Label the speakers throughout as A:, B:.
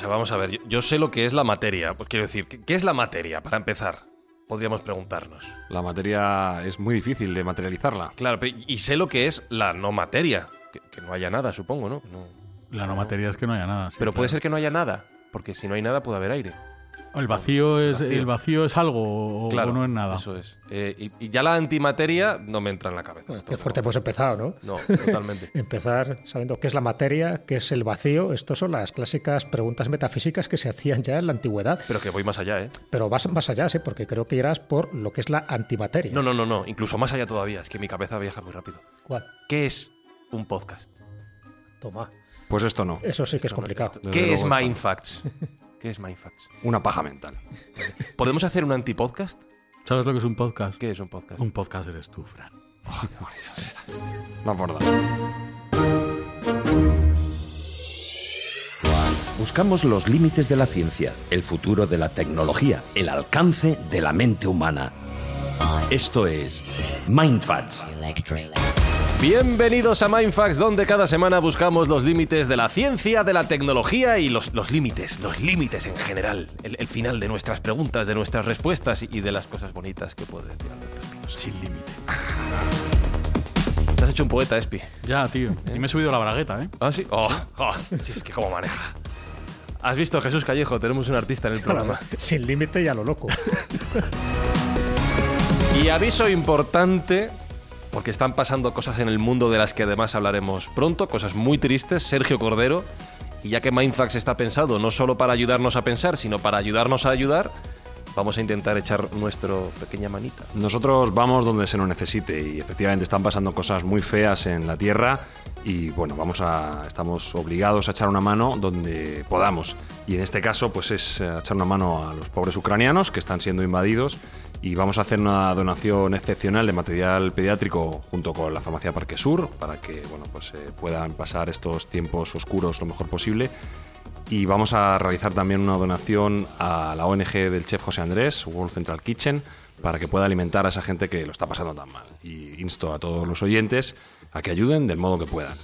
A: Sea, vamos a ver, yo, yo sé lo que es la materia. Pues quiero decir, ¿qué, qué es la materia? Para empezar, podríamos preguntarnos.
B: La materia es muy difícil de materializarla.
A: Claro, pe- y sé lo que es la no materia. Que, que no haya nada, supongo, ¿no? No.
C: La no materia es que no haya nada. sí,
A: Pero puede ser que no haya nada, porque si no hay nada puede haber aire.
C: El vacío es,
A: Vacío.
C: el vacío es algo o,
A: Claro,
C: o no es nada.
A: Eso es. Eh, y, y ya la antimateria no me entra en la cabeza.
D: Qué fuerte hemos empezado, ¿no?
A: No, totalmente.
D: Empezar sabiendo qué es la materia, qué es el vacío. Estas son las clásicas preguntas metafísicas que se hacían ya en la antigüedad.
A: Pero que voy más allá, ¿eh?
D: Pero vas más allá, sí, porque creo que irás por lo que es la antimateria.
A: No, no, no, no. Incluso más allá todavía. Es que mi cabeza viaja muy rápido.
D: ¿Cuál?
A: ¿Qué es un podcast?
D: Toma.
B: Pues esto no.
D: Eso sí que es complicado.
A: ¿Qué es
B: luego está.
A: ¿Qué es Mindfacts?
B: Una paja mental.
A: ¿Podemos hacer un antipodcast?
C: ¿Sabes lo que es un podcast?
A: ¿Qué es un podcast?
C: Un podcast eres tú, Fran.
B: No por nada.
E: Buscamos los límites de la ciencia, el futuro de la tecnología, el alcance de la mente humana. Esto es Mindfacts.
A: Bienvenidos a Mindfacts, donde cada semana buscamos los límites de la ciencia, de la tecnología y los, los límites, los límites en general. El, el final de nuestras preguntas, de nuestras respuestas y, de las cosas bonitas que puede decir Alberto Espinosa.
C: Sin límite.
A: Te has hecho un poeta, Espi.
C: Ya, tío. Y me he subido la bragueta, ¿eh?
A: ¿Ah, sí? Oh, oh, sí, es que cómo maneja. ¿Has visto Jesús Callejo? Tenemos un artista en el programa.
D: Sin límite y a lo loco.
A: Y aviso importante, porque están pasando cosas en el mundo de las que además hablaremos pronto, cosas muy tristes. Sergio Cordero, y ya que Mindfax está pensado no solo para ayudarnos a pensar, sino para ayudarnos a ayudar, vamos a intentar echar nuestra pequeña manita.
B: Nosotros vamos donde se nos necesite y efectivamente están pasando cosas muy feas en la Tierra y bueno, vamos a estamos obligados a echar una mano donde podamos. Y en este caso pues es eh, echar una mano a los pobres ucranianos que están siendo invadidos y vamos a hacer una donación excepcional de material pediátrico junto con la farmacia Parque Sur para que bueno, pues eh, puedan pasar estos tiempos oscuros lo mejor posible. Y vamos a realizar también una donación a la ONG del chef José Andrés, World Central Kitchen, para que pueda alimentar a esa gente que lo está pasando tan mal. Y insto a todos los oyentes a que ayuden del modo que puedan.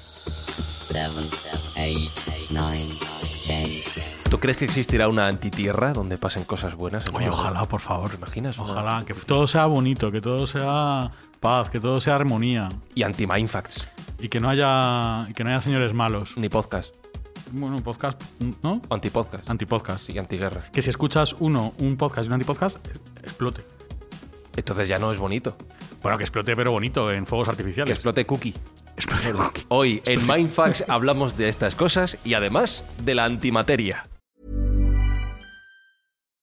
A: ¿Tú crees que existirá una antitierra donde pasen cosas buenas?
C: Oye, ojalá, por favor.
A: ¿Te imaginas?
C: Ojalá. Que todo sea bonito, que todo sea paz, que todo sea armonía.
A: Y anti-Mindfacts,
C: Y que no haya, y que no haya señores malos.
A: ni podcast.
C: Bueno, podcast, ¿no?
A: Antipodcast.
C: Antipodcast.
A: Sí, antiguerra.
C: Que si escuchas uno, un podcast y un antipodcast, eh, explote.
A: Entonces ya no es bonito.
C: Bueno, que explote, pero bonito, en fuegos
A: Que
C: artificiales.
A: explote cookie.
C: Explote.
A: Hoy en Mindfax hablamos de estas cosas y además de la antimateria.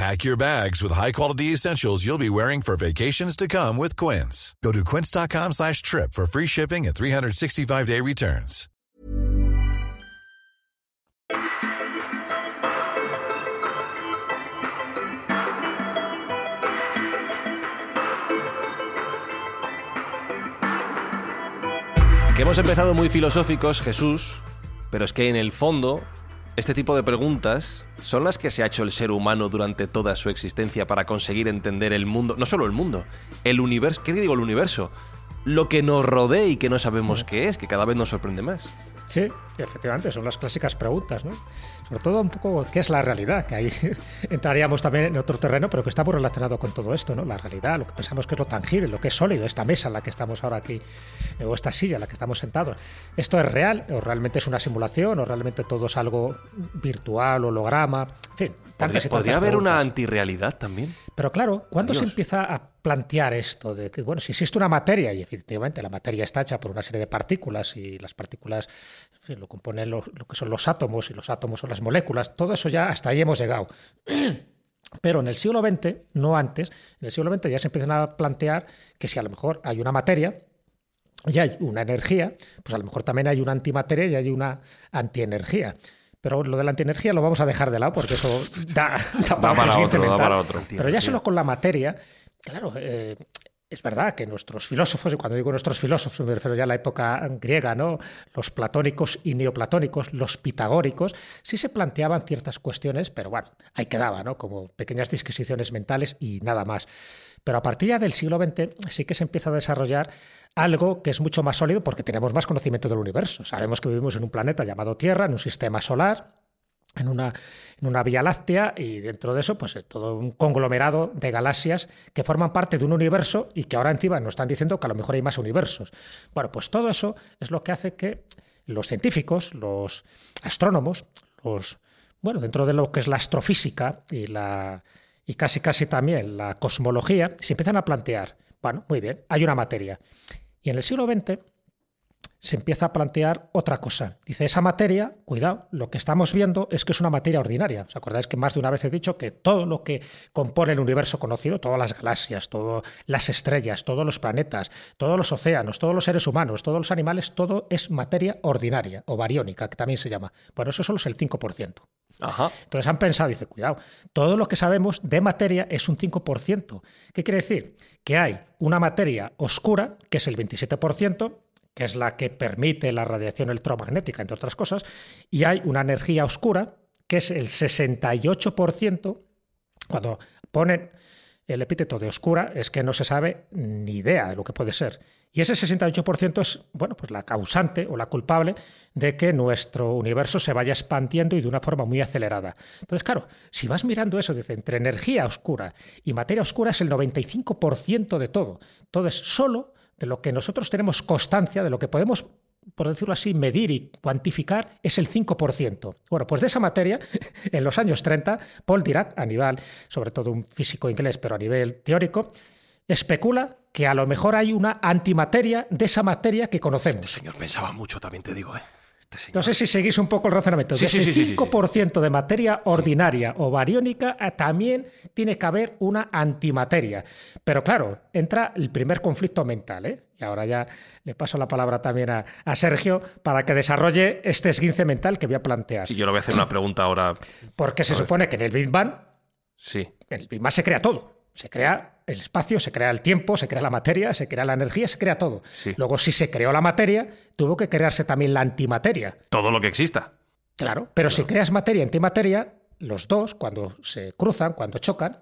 F: Pack your bags with high-quality essentials you'll be wearing for vacations to come with Quince. Go to quince.com slash trip for free shipping and 365-day returns.
A: Que hemos empezado muy filosóficos, Jesús, pero es que en el fondo este tipo de preguntas son las que se ha hecho el ser humano durante toda su existencia para conseguir entender el mundo, no solo el mundo, el universo, ¿qué digo el universo? Lo que nos rodea y que no sabemos qué es, que cada vez nos sorprende más.
D: Sí, efectivamente, son las clásicas preguntas, ¿no? Sobre todo un poco qué es la realidad, que ahí entraríamos también en otro terreno, pero que está muy relacionado con todo esto, ¿no? La realidad, lo que pensamos que es lo tangible, lo que es sólido, esta mesa en la que estamos ahora aquí, eh, o esta silla en la que estamos sentados. ¿Esto es real o realmente es una simulación o realmente todo es algo virtual, holograma? En fin, tantas y
A: ¿Podría, podría
D: tantas
A: haber una antirrealidad también?
D: Pero claro, ¿cuándo se empieza a plantear esto? De que, bueno, si existe una materia, y efectivamente la materia está hecha por una serie de partículas, y las partículas en fin, lo componen lo, lo que son los átomos, y los átomos son las moléculas, todo eso ya hasta ahí hemos llegado. Pero en el siglo XX, no antes, en el siglo XX ya se empiezan a plantear que si a lo mejor hay una materia, y hay una energía, pues a lo mejor también hay una antimateria y hay una antienergía. Pero lo de la antienergía lo vamos a dejar de lado porque eso da, da
B: Da para otro, da para otro.
D: Pero ya solo con la materia, claro, eh, es verdad que nuestros filósofos, y cuando digo nuestros filósofos me refiero ya a la época griega, ¿no? Los platónicos y neoplatónicos, los pitagóricos, sí se planteaban ciertas cuestiones, pero bueno, ahí quedaba, ¿no? Como pequeñas disquisiciones mentales y nada más. Pero a partir ya del siglo XX sí que se empieza a desarrollar algo que es mucho más sólido porque tenemos más conocimiento del universo. Sabemos que vivimos en un planeta llamado Tierra, en un sistema solar, en una, en una Vía Láctea y dentro de eso, pues eh, todo un conglomerado de galaxias que forman parte de un universo y que ahora encima nos están diciendo que a lo mejor hay más universos. Bueno, pues todo eso es lo que hace que los científicos, los astrónomos, los bueno, dentro de lo que es la astrofísica y la y casi casi también la cosmología, se empiezan a plantear, bueno, muy bien, hay una materia. Y en el siglo XX se empieza a plantear otra cosa. Dice, esa materia, cuidado, lo que estamos viendo es que es una materia ordinaria. ¿Os acordáis que más de una vez he dicho que todo lo que compone el universo conocido, todas las galaxias, todas las estrellas, todos los planetas, todos los océanos, todos los seres humanos, todos los animales, todo es materia ordinaria o bariónica, que también se llama. Bueno, eso solo es el 5%.
A: Ajá.
D: Entonces han pensado, dice, cuidado, todo lo que sabemos de materia es un 5%. ¿Qué quiere decir? Que hay una materia oscura, que es el 27%, que es la que permite la radiación electromagnética, entre otras cosas, y hay una energía oscura, que es el 68%. Cuando ponen el epíteto de oscura, es que no se sabe ni idea de lo que puede ser. Y ese 68% es, bueno, pues la causante o la culpable de que nuestro universo se vaya expandiendo y de una forma muy acelerada. Entonces, claro, si vas mirando eso, dice, entre energía oscura y materia oscura es el 95% de todo. Entonces, solo de lo que nosotros tenemos constancia, de lo que podemos por decirlo así, medir y cuantificar es el 5%. Bueno, pues de esa materia, en los años 30, Paul Dirac, a nivel, sobre todo un físico inglés, pero a nivel teórico, especula que a lo mejor hay una antimateria de esa materia que conocemos.
A: Este señor pensaba mucho, también te digo, ¿eh? Este.
D: No sé si seguís un poco el razonamiento.
A: Sí,
D: de
A: sí,
D: ese
A: sí,
D: 5% de materia ordinaria o bariónica eh, también tiene que haber una antimateria. Pero claro, entra el primer conflicto mental. ¿eh? Y ahora ya le paso la palabra también a, a Sergio para que desarrolle este esguince mental que voy a plantear.
A: Sí, yo le voy a hacer una pregunta ahora.
D: Porque se supone que en el Big Bang,
A: Sí.
D: en el Big Bang se crea todo. Se crea el espacio, se crea el tiempo, se crea la materia, se crea la energía, se crea todo.
A: Sí.
D: Luego, si se creó la materia, tuvo que crearse también la antimateria.
A: Todo lo que exista.
D: Claro, pero si creas materia y antimateria, los dos, cuando se cruzan, cuando chocan,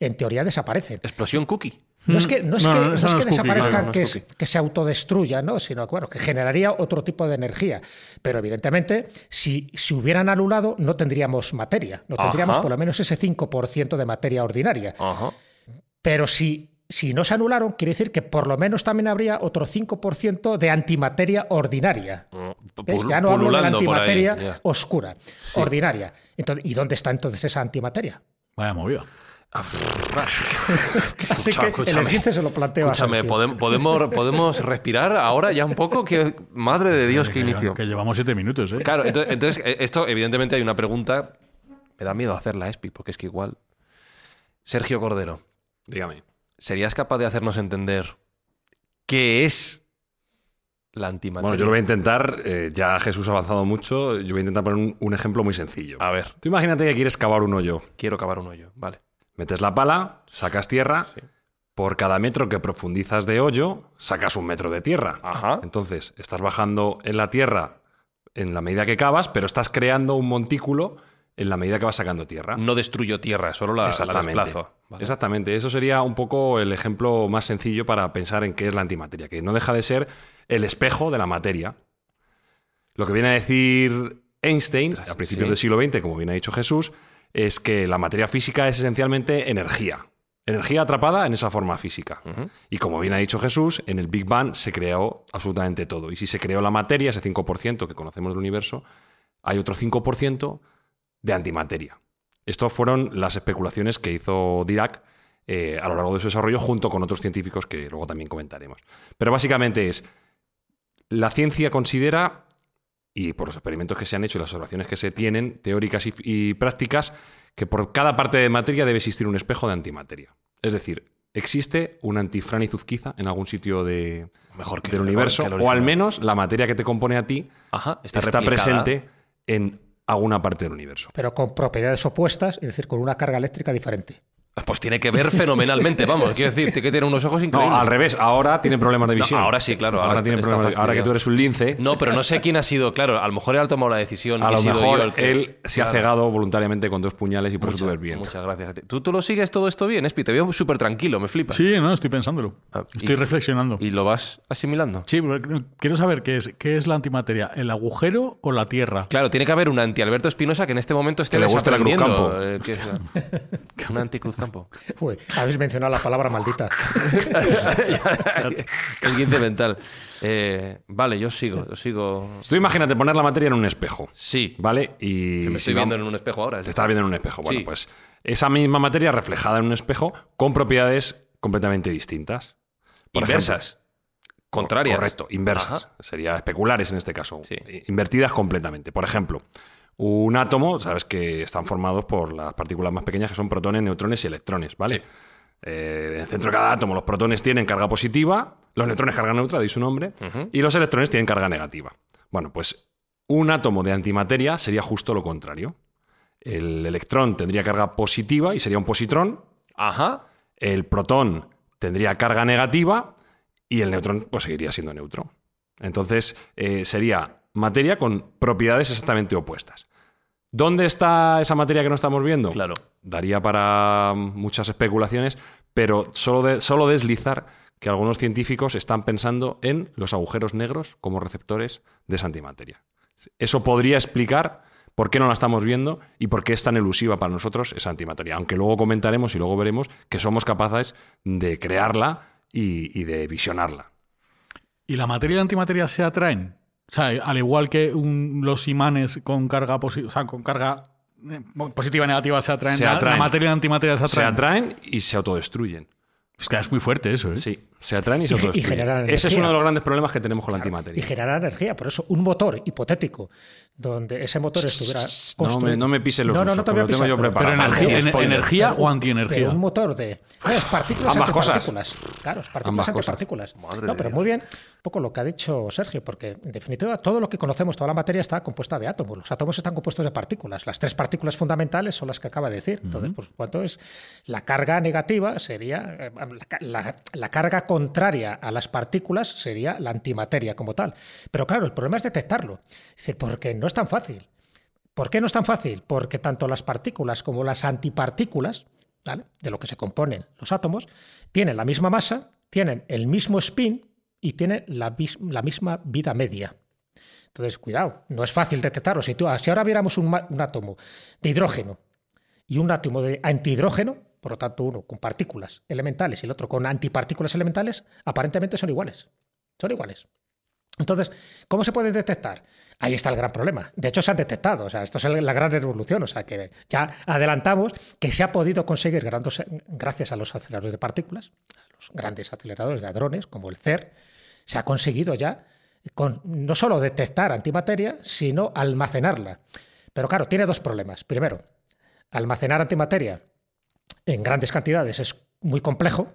D: en teoría desaparecen.
A: Explosión cookie.
D: No es que, no es
C: No,
D: que,
C: no,
D: es
C: no
D: que
C: es
D: desaparezcan,
A: no, no es
D: que, es-
A: cookie.
D: que se autodestruyan, ¿no? sino que, bueno, que generaría otro tipo de energía. Pero evidentemente, si se hubieran anulado, no tendríamos materia. No tendríamos
A: Ajá.
D: por lo menos ese 5% de materia ordinaria.
A: Ajá.
D: Pero si, si no se anularon, quiere decir que por lo menos también habría otro 5% de antimateria ordinaria. ¿Ves?
A: Pul-
D: Ya no hablo de la
A: ahí,
D: antimateria oscura, ordinaria. Entonces, ¿Y dónde está entonces esa antimateria?
C: Vaya movida.
D: Así que el
A: escúchame.
D: esguince se lo planteo a
A: Escúchame,
D: Sergio.
A: ¿podem- podemos, podemos respirar ahora ya un poco? Que, madre de Dios, qué inicio.
C: Que llevamos siete minutos, ¿eh?
A: Claro, entonces, entonces, eh, esto, evidentemente, hay una pregunta. Me da miedo hacerla, Espi, porque es que igual. Sergio Cordero,
B: Dígame.
A: ¿serías capaz de hacernos entender qué es la antimateria?
B: Bueno, yo lo voy a intentar, eh, ya Jesús ha avanzado mucho, yo voy a intentar poner un, un ejemplo muy sencillo.
A: A ver,
B: Tú imagínate que quieres cavar un hoyo.
A: quiero cavar un hoyo. Vale.
B: Metes la pala, sacas tierra,
A: Sí.
B: por cada metro que profundizas de hoyo, sacas un metro de tierra.
A: Ajá.
B: Entonces, estás bajando en la tierra en la medida que cavas, pero estás creando un montículo en la medida que vas sacando tierra.
A: No destruyo tierra, solo la, la
B: Exactamente.
A: desplazo. Vale.
B: Exactamente. Eso sería un poco el ejemplo más sencillo para pensar en qué es la antimateria, que no deja de ser el espejo de la materia. Lo que viene a decir Einstein, a principios
A: sí.
B: del siglo XX, como bien ha dicho Jesús, es que la materia física es esencialmente energía. Energía atrapada en esa forma física. Y como bien ha dicho Jesús, en el Big Bang se creó absolutamente todo. Y si se creó la materia, ese 5% que conocemos del universo, hay otro 5% de antimateria. Estas fueron las especulaciones que hizo Dirac eh, a lo largo de su desarrollo junto con otros científicos que luego también comentaremos. Pero básicamente es, la ciencia considera, y por los experimentos que se han hecho y las observaciones que se tienen, teóricas y, y prácticas, que por cada parte de materia debe existir un espejo de antimateria. Es decir, existe un antifrán y Zuzquiza en algún sitio de,
A: Mejor que-
B: del
A: mejor
B: universo,
A: que
B: o al menos la materia que te compone a ti
A: Ajá,
B: está,
A: está,
B: presente en alguna parte del universo.
D: Pero con propiedades opuestas, es decir, con una carga eléctrica diferente.
A: Pues tiene que ver fenomenalmente, vamos. Quiero decir, tiene que tener unos ojos increíbles.
B: No, al revés, ahora tiene problemas de
A: No,
B: visión.
A: ahora sí, claro, ahora
B: tiene problemas de- ahora que tú eres un lince,
A: No, pero no sé quién ha sido, claro, a lo mejor él ha tomado la decisión.
B: a lo
A: sido
B: mejor
A: yo el que-
B: él se ha cegado voluntariamente con dos puñales y por eso tú ves bien.
A: Muchas gracias a ti. ¿Tú, tú lo sigues todo esto bien, Espi? Te veo súper tranquilo, me flipa.
C: Sí, no, estoy pensándolo.
A: Ah,
C: Estoy
A: y-
C: reflexionando.
A: ¿Y lo vas asimilando?
C: Sí, porque quiero saber qué es, qué es la antimateria, el agujero o la Tierra.
A: Claro, tiene que haber un anti-Alberto Espinosa que en este momento esté
B: Que le guste la Cruzcampo.
A: eh, que es la- un
D: Uy, habéis mencionado la palabra maldita.
A: El guinte mental. Eh, vale, yo sigo, yo sigo.
B: Tú imagínate poner la materia en un espejo,
A: Sí,
B: ¿vale? Y
A: que me
B: si
A: estoy viendo en un espejo ahora.
B: Te estás viendo en un espejo. Bueno,
A: Sí.
B: pues esa misma materia reflejada en un espejo con propiedades completamente distintas. Por
A: Inversas. Contrarias.
B: Correcto, inversas.
A: Ajá.
B: Sería especulares en este caso.
A: Sí.
B: Invertidas completamente. Por ejemplo, un átomo, sabes que están formados por las partículas más pequeñas que son protones, neutrones y electrones, ¿vale?
A: Sí.
B: Eh, en el centro de cada átomo los protones tienen carga positiva, los neutrones carga neutra, de ahí su nombre, y los electrones tienen carga negativa. Bueno, pues un átomo de antimateria sería justo lo contrario. El electrón tendría carga positiva y sería un positrón,
A: Ajá.
B: el protón tendría carga negativa y el neutrón pues, seguiría siendo neutro. Entonces eh, sería materia con propiedades exactamente opuestas. ¿Dónde está esa materia que no estamos viendo?
A: Claro.
B: Daría para muchas especulaciones, pero solo, de- solo deslizar que algunos científicos están pensando en los agujeros negros como receptores de esa antimateria. Eso podría explicar por qué no la estamos viendo y por qué es tan elusiva para nosotros esa antimateria. Aunque luego comentaremos y luego veremos que somos capaces de crearla y, y de visionarla.
C: ¿Y la materia y la antimateria se atraen? O sea, al igual que un- los imanes con carga, posi- o sea, con carga eh, positiva y negativa se atraen,
B: Se atraen.
C: La, materia y la antimateria se
B: Se
C: atraen.
B: atraen y se autodestruyen.
C: Es que es muy fuerte eso, ¿eh?
B: Sí, se atraen y se
D: Y y
B: Ese es uno de los grandes problemas que tenemos con la
D: y
B: antimateria.
D: generar energía. Por eso, un motor hipotético donde ese motor estuviera
B: No
D: construido.
B: me, no me pises los
D: No, no,
B: usos,
D: no te voy a
B: tengo yo
D: pero-
B: preparado.
C: Pero energía, o antienergía.
D: Un motor de. Es partículas
B: Ambas cosas.
D: antipartículas. Claro, es partículas antipartículas.
A: Madre
D: No, pero
A: Dios.
D: muy bien, un poco lo que ha dicho Sergio, porque en definitiva todo lo que conocemos, toda la materia está compuesta de átomos. Los átomos están compuestos de partículas. Las tres partículas fundamentales son las que acaba de decir. Entonces, por supuesto, es la carga negativa sería eh, la, ca- la- la carga contraria a las partículas sería la antimateria como tal. Pero claro, el problema es detectarlo. Es decir, porque no es tan fácil. ¿Por qué no es tan fácil? Porque tanto las partículas como las antipartículas, ¿vale? de lo que se componen los átomos, tienen la misma masa, tienen el mismo spin y tienen la, mis- la misma vida media. Entonces, cuidado, no es fácil detectarlo. Si, si ahora viéramos un, un átomo de hidrógeno y un átomo de antihidrógeno, por lo tanto uno con partículas elementales y el otro con antipartículas elementales, aparentemente son iguales. Son iguales. Entonces, ¿cómo se puede detectar? Ahí está el gran problema. De hecho, se han detectado. O sea, esto es la gran revolución. O sea, que ya adelantamos que se ha podido conseguir gracias a los aceleradores de partículas, a los grandes aceleradores de hadrones, como el CER, se ha conseguido ya no solo detectar antimateria, sino almacenarla. Pero claro, tiene dos problemas. Primero, almacenar antimateria en grandes cantidades es muy complejo.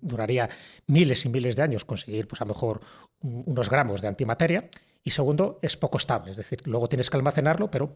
D: Duraría miles y miles de años conseguir, pues a lo mejor, un- unos gramos de antimateria. Y segundo, es poco estable. Es decir, luego tienes que almacenarlo, pero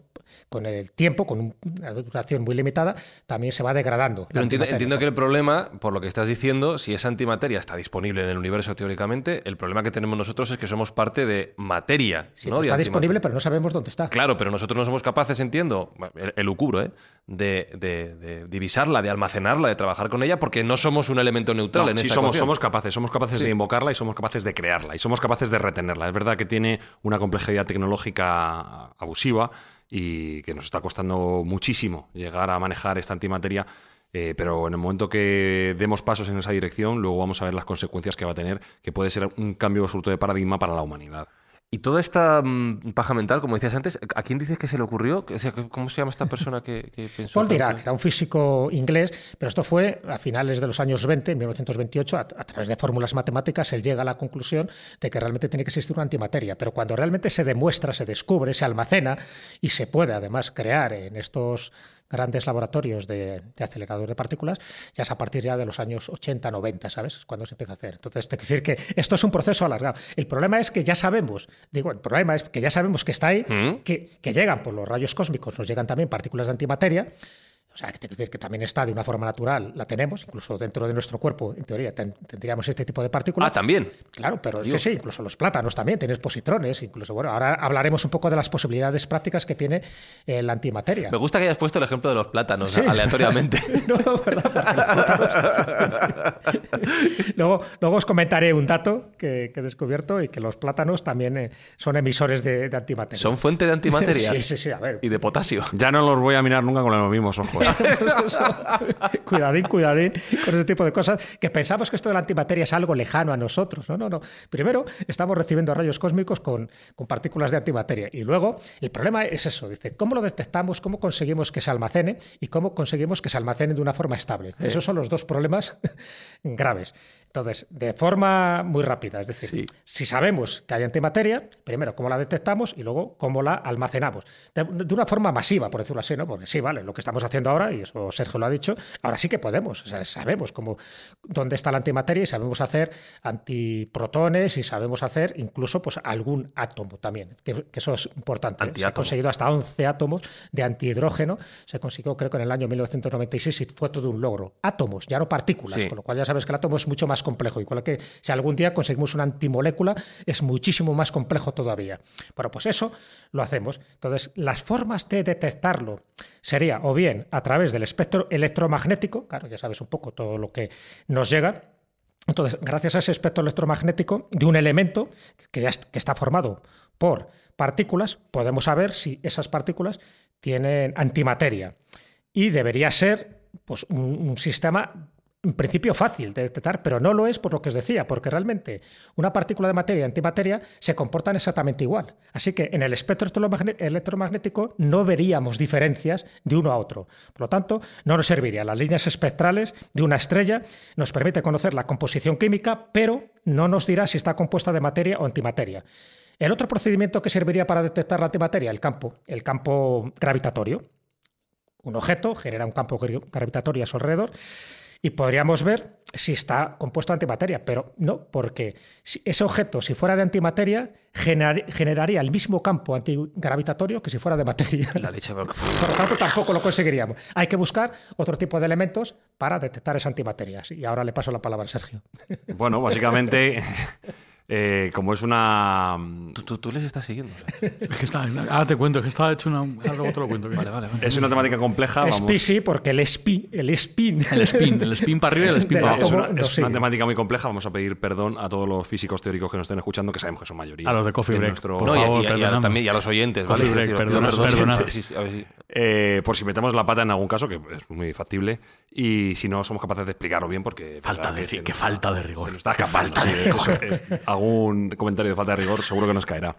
D: con el tiempo, con un- una duración muy limitada, también se va degradando.
A: Pero entiendo, que el problema, por lo que estás diciendo, si esa antimateria está disponible en el universo teóricamente, el problema que tenemos nosotros es que somos parte de materia.
D: Sí,
A: ¿no? De
D: está disponible, pero no sabemos dónde está.
A: Claro, pero nosotros no somos capaces, entiendo, el, el lucubro, ¿eh? de, de- de divisarla, de almacenarla, de trabajar con ella, porque no somos un elemento neutral
B: No,
A: en
B: sí
A: esta
B: somos,
A: ecuación.
B: somos capaces, somos capaces de invocarla y somos capaces de crearla y somos capaces de retenerla. Es verdad que tiene una complejidad tecnológica abusiva y que nos está costando muchísimo llegar a manejar esta antimateria. eh, pero en el momento que demos pasos en esa dirección, luego vamos a ver las consecuencias que va a tener, que puede ser un cambio absoluto de paradigma para la humanidad.
A: Y toda esta mm, paja mental, como decías antes, ¿a quién dices que se le ocurrió? O sea, ¿Cómo se llama esta persona que, que pensó?
D: Paul
A: tanto?
D: Dirac era un físico inglés, pero esto fue a finales de los años 20, en 1928, a, a través de fórmulas matemáticas, él llega a la conclusión de que realmente tiene que existir una antimateria. Pero cuando realmente se demuestra, se descubre, se almacena y se puede además crear en estos grandes laboratorios de, de acelerador de partículas, ya es a partir ya de los años 80, 90, ¿sabes? Es Cuando se empieza a hacer. Entonces, es decir que esto es un proceso alargado. El problema es que ya sabemos, digo, el problema es que ya sabemos que está ahí, que, que llegan por los rayos cósmicos, nos llegan también partículas de antimateria, o sea, que, te quiero decir que también está de una forma natural, la tenemos, incluso dentro de nuestro cuerpo, en teoría, ten- tendríamos este tipo de partículas.
A: Ah, también.
D: Claro, pero sí,
A: Dios.
D: sí, incluso los plátanos también, tienes positrones, incluso, bueno, ahora hablaremos un poco de las posibilidades prácticas que tiene eh, la antimateria.
A: Me gusta que hayas puesto el ejemplo de los plátanos
D: Sí.
A: aleatoriamente.
D: No, no, ¿verdad? Porque los plátanos- luego, luego os comentaré un dato que, que he descubierto y que los plátanos también eh, son emisores de, de antimateria.
A: ¿Son fuente de antimateria?
D: Sí, sí, sí, a ver.
A: Y de potasio.
B: Ya no los voy a mirar nunca con los mismos ojos.
D: cuidadín, cuidadín con ese tipo de cosas que pensamos que esto de la antimateria es algo lejano a nosotros. No, no, no. Primero, estamos recibiendo rayos cósmicos con, con partículas de antimateria. Y luego, el problema es eso. Dice, ¿cómo lo detectamos? ¿Cómo conseguimos que se almacene? ¿Y cómo conseguimos que se almacene de una forma estable? Esos son los dos problemas graves. Entonces, de forma muy rápida, es decir,
A: Sí.
D: si sabemos que hay antimateria, primero cómo la detectamos y luego cómo la almacenamos. De, de una forma masiva, por decirlo así, ¿no? Porque sí, vale, lo que estamos haciendo ahora, y eso Sergio lo ha dicho, ahora sí que podemos. O sea, sabemos cómo, dónde está la antimateria y sabemos hacer antiprotones y sabemos hacer incluso pues, algún átomo también, que, que eso es importante. Se ha conseguido hasta 11 átomos de antihidrógeno, se consiguió creo que en el año 1996 y fue todo un logro. Átomos, ya no partículas,
A: Sí.
D: con lo cual ya sabes que el átomo es mucho más complejo. Igual que si algún día conseguimos una antimolécula, es muchísimo más complejo todavía. Bueno, pues eso lo hacemos. Entonces, las formas de detectarlo sería o bien a través del espectro electromagnético, claro, ya sabes un poco todo lo que nos llega, entonces, gracias a ese espectro electromagnético de un elemento que ya está formado por partículas, podemos saber si esas partículas tienen antimateria. Y debería ser pues, un sistema en principio fácil de detectar, pero no lo es por lo que os decía, porque realmente una partícula de materia y antimateria se comportan exactamente igual. Así que en el espectro electromagné- electromagnético no veríamos diferencias de uno a otro. Por lo tanto, no nos serviría. Las líneas espectrales de una estrella nos permite conocer la composición química, pero no nos dirá si está compuesta de materia o antimateria. El otro procedimiento que serviría para detectar la antimateria, el campo, el campo gravitatorio. Un objeto genera un campo gravitatorio a su alrededor y podríamos ver si está compuesto de antimateria, pero no, porque ese objeto, si fuera de antimateria, generar- generaría el mismo campo antigravitatorio que si fuera de materia.
A: La leche. pero-
D: Por lo tanto, tampoco lo conseguiríamos. Hay que buscar otro tipo de elementos para detectar esa antimateria. Y ahora le paso la palabra a Sergio.
B: Bueno, básicamente, eh, como es una...
A: Tú, tú- tú les estás siguiendo. o sea.
C: Es que está, ahora te cuento, es que estaba hecho una. Ahora luego te lo cuento. Vale, vale.
B: Es una temática compleja. vamos.
D: Spi sí, porque el spin, el spin.
C: El spin, el spin para arriba y el spin
D: Del
C: para
B: Es
C: abajo.
D: átomo.
B: una,
D: no
B: es una temática muy compleja. Vamos a pedir perdón a todos los físicos teóricos que nos estén escuchando, que sabemos que son mayoría.
C: A los de Coffee
B: en
C: Break,
B: nuestro-
C: por
A: No, y
C: favor,
A: y, a, y a-
C: perdonadme.
A: también y a los oyentes, ¿vale?
C: Coffee
A: Es
C: break, perdonad.
A: sí, sí, a ver si-
B: Eh, por si metemos la pata en algún caso, que es muy factible, y si no somos capaces de explicarlo bien, porque. es
C: Falta de-
B: que
C: falta de rigor.
B: Se nos está
C: Qué
B: escapando.
C: falta
B: sí,
C: de
B: eso es- algún comentario de falta de rigor seguro que nos caerá.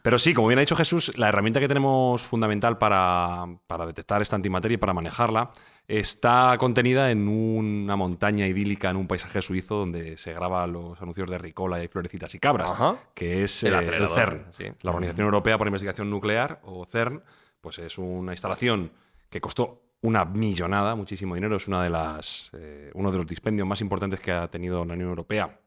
B: Pero sí, como bien ha dicho Jesús, la herramienta que tenemos fundamental para, para detectar esta antimateria y para manejarla está contenida en una montaña idílica, en un paisaje suizo donde se graban los anuncios de Ricola y Florecitas y Cabras,
A: Ajá.
B: que es
A: El
B: eh, CERN,
A: sí.
B: la Organización Europea para Investigación Nuclear, o CERN, pues es una instalación que costó una millonada, muchísimo dinero, es una de las, eh, uno de los dispendios más importantes que ha tenido la Unión Europea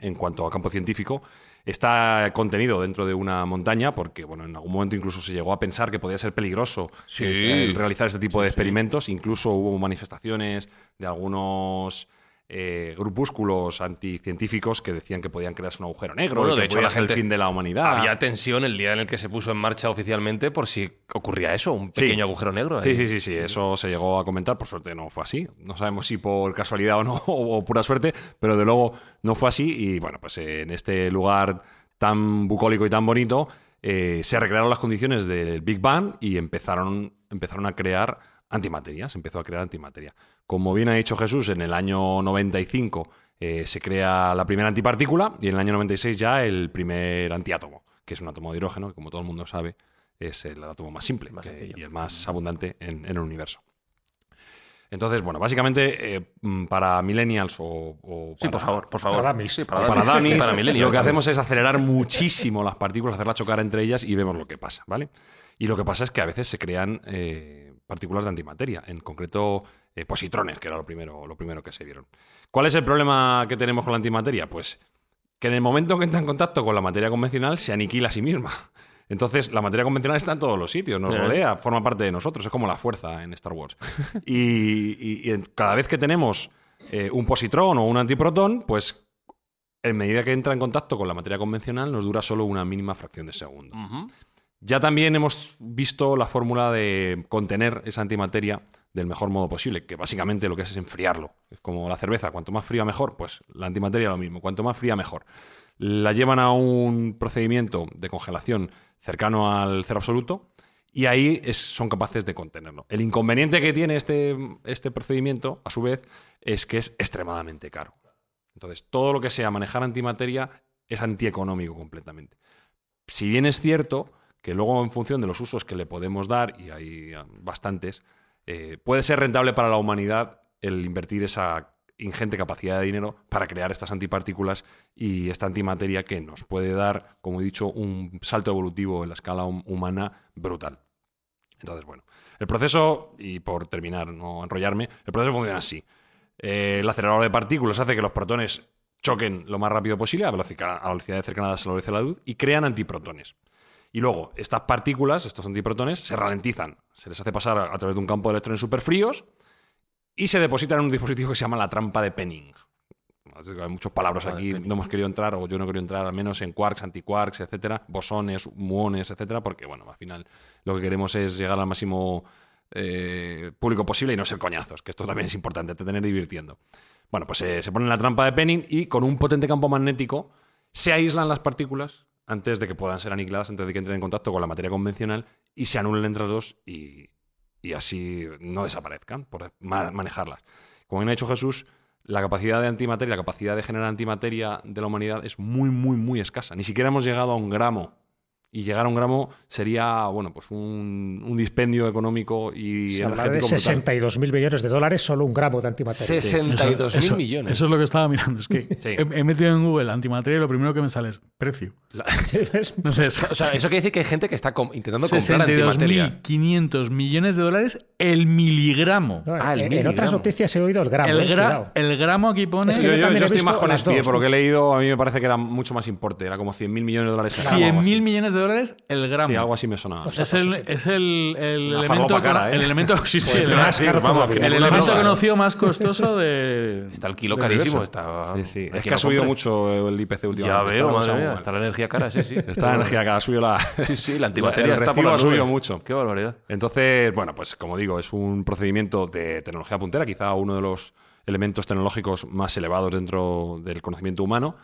B: en cuanto a campo científico. Está contenido dentro de una montaña porque, bueno, en algún momento incluso se llegó a pensar que podía ser peligroso
A: Sí.
B: este, el realizar este tipo de experimentos. Incluso hubo manifestaciones de algunos eh, grupúsculos anticientíficos que decían que podían crearse un agujero negro
A: Bueno,
B: y que
A: de hecho,
B: podía
A: la
B: ser el fin de la humanidad.
A: Había tensión el día en el que se puso en marcha oficialmente por si ocurría eso, un
B: Sí.
A: pequeño agujero negro.
B: Sí,
A: ahí.
B: sí, sí, sí, eso se llegó a comentar, por suerte no fue así. No sabemos si por casualidad o no, o pura suerte, pero de luego no fue así. Y bueno, pues eh, en este lugar tan bucólico y tan bonito, eh, se recrearon las condiciones del Big Bang y empezaron, empezaron a crear antimateria, se empezó a crear antimateria. Como bien ha dicho Jesús, en el año 95 eh, se crea la primera antipartícula y en el año 96 ya el primer antiátomo, que es un átomo de hidrógeno, que como todo el mundo sabe es el átomo más simple
A: Más
B: que-
A: sencillo.
B: y el más abundante en, en el universo. Entonces, bueno, básicamente eh, mm, para millennials o, o
A: Sí,
B: para-
A: por favor, por favor.
D: Para.
A: Sí,
B: o
A: para,
B: para
A: Para millennials
B: lo que hacemos es acelerar muchísimo las partículas, hacerlas chocar entre ellas y vemos lo que pasa, ¿vale? Y lo que pasa es que a veces se crean eh, partículas de antimateria, en concreto eh, positrones, que era lo primero, lo primero que se vieron. ¿Cuál es el problema que tenemos con la antimateria? Pues que en el momento que entra en contacto con la materia convencional se aniquila a sí misma. Entonces, la materia convencional está en todos los sitios, nos rodea, forma parte de nosotros, es como la fuerza en Star Wars. y, y- y en- cada vez que tenemos eh, un positrón o un antiprotón, pues en medida que entra en contacto con la materia convencional, nos dura solo una mínima fracción de segundo. Ya también hemos visto la fórmula de contener esa antimateria del mejor modo posible, que básicamente lo que hace es enfriarlo. Es como la cerveza, cuanto más fría mejor, pues la antimateria lo mismo, cuanto más fría mejor. La llevan a un procedimiento de congelación cercano al cero absoluto y ahí es- son capaces de contenerlo. El inconveniente que tiene este, este procedimiento, a su vez, es que es extremadamente caro. Entonces, todo lo que sea manejar antimateria es antieconómico completamente. Si bien es cierto que luego en función de los usos que le podemos dar, y hay ah, bastantes, eh, puede ser rentable para la humanidad el invertir esa ingente capacidad de dinero para crear estas antipartículas y esta antimateria que nos puede dar, como he dicho, un salto evolutivo en la escala hum- humana brutal. Entonces, bueno, el proceso, y por terminar, no enrollarme, el proceso funciona así. Eh, el acelerador de partículas hace que los protones choquen lo más rápido posible a velocidad, a velocidades cercanas a la velocidad de la luz y crean antiprotones. Y luego, estas partículas, estos antiprotones, se ralentizan. Se les hace pasar a, a través de un campo de electrones superfríos y se depositan en un dispositivo que se llama la trampa de Penning. Hay muchas palabras aquí, no hemos querido entrar, o yo no querido entrar, al menos en quarks, antiquarks, etcétera, bosones, muones, etcétera, porque, bueno, al final lo que queremos es llegar al máximo eh, público posible y no ser coñazos, que esto también es importante, te tener divirtiendo. Bueno, pues eh, se pone en la trampa de Penning y con un potente campo magnético se aíslan las partículas antes de que puedan ser aniquiladas, antes de que entren en contacto con la materia convencional y se anulen entre dos y, y así no desaparezcan por ma- manejarlas. Como bien ha dicho Jesús, la capacidad de antimateria, la capacidad de generar antimateria de la humanidad es muy, muy, muy escasa. Ni siquiera hemos llegado a un gramo. Y llegar a un gramo sería, bueno, pues un, un dispendio económico y
D: Se habla de
B: energético brutal.
D: 62 mil millones de dólares solo un gramo de antimateria.
A: 62 mil
C: Eso-
A: millones.
C: Eso es lo que estaba mirando. Es que
B: Sí.
C: he, he metido en Google antimateria y lo primero que me sale es precio.
A: O sea, eso quiere decir que hay gente que está com- intentando comprar antimateria.
C: 62.500 millones de dólares el miligramo.
D: No,
A: Ah, el
D: en, otras noticias he oído el gramo.
C: el,
D: eh,
C: gra- el gramo aquí pone
D: Es
B: Yo,
D: que
B: yo- estoy más con
D: las
B: Espie,
D: dos,
B: por lo que he leído, a mí me parece que era mucho más importe, era como 100.000 millones de dólares. al gramo, algo
C: 100.000
B: así.
C: millones de dólares el gramo.
B: Sí, algo así me suena.
C: es el, es el, elemento,
B: cara, ¿eh?
C: el elemento, sí, sí,
D: Pues
C: el,
D: más
B: vamos,
C: el elemento
B: droga.
C: conocido más costoso de.
A: Está el kilo carísimo. Está,
B: Sí, sí.
A: hay
B: Es que ha subido
A: compre.
B: mucho el IPC últimamente.
A: Ya
B: Está
A: veo, madre mía. Está la energía cara, sí, sí.
B: Está la energía que ha subido la.
A: Sí, sí, la antimateria está por
B: ha subido mucho.
A: Qué barbaridad.
B: Entonces, bueno, pues como digo, es un procedimiento de tecnología puntera, quizá uno de los elementos tecnológicos más elevados dentro del conocimiento humano,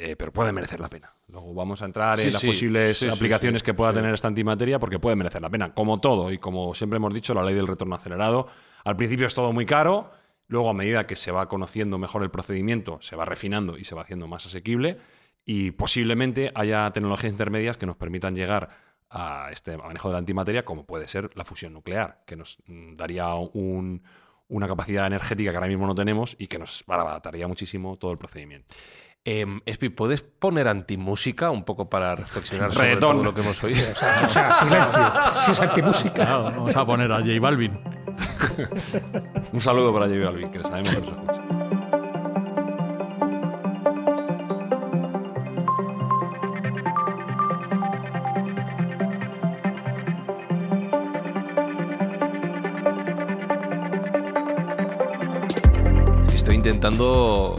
B: eh, pero puede merecer la pena. Luego vamos a entrar
A: Sí,
B: en las
A: sí.
B: posibles
A: Sí,
B: aplicaciones que pueda tener esta antimateria, porque puede merecer la pena. Como todo, y como siempre hemos dicho, la ley del retorno acelerado, al principio es todo muy caro, luego a medida que se va conociendo mejor el procedimiento, se va refinando y se va haciendo más asequible, y posiblemente haya tecnologías intermedias que nos permitan llegar a este manejo de la antimateria, como puede ser la fusión nuclear, que nos mm, daría un- una capacidad energética que ahora mismo no tenemos y que nos abarataría muchísimo todo el procedimiento.
A: Eh, Espi, ¿puedes poner antimúsica un poco para reflexionar sobre todo lo que hemos oído?
D: O sea, o sea, silencio. Si es antimúsica.
C: Claro, vamos a poner a J Balvin.
B: Un saludo para J Balvin, que sabemos que nos escucha.
A: Estoy intentando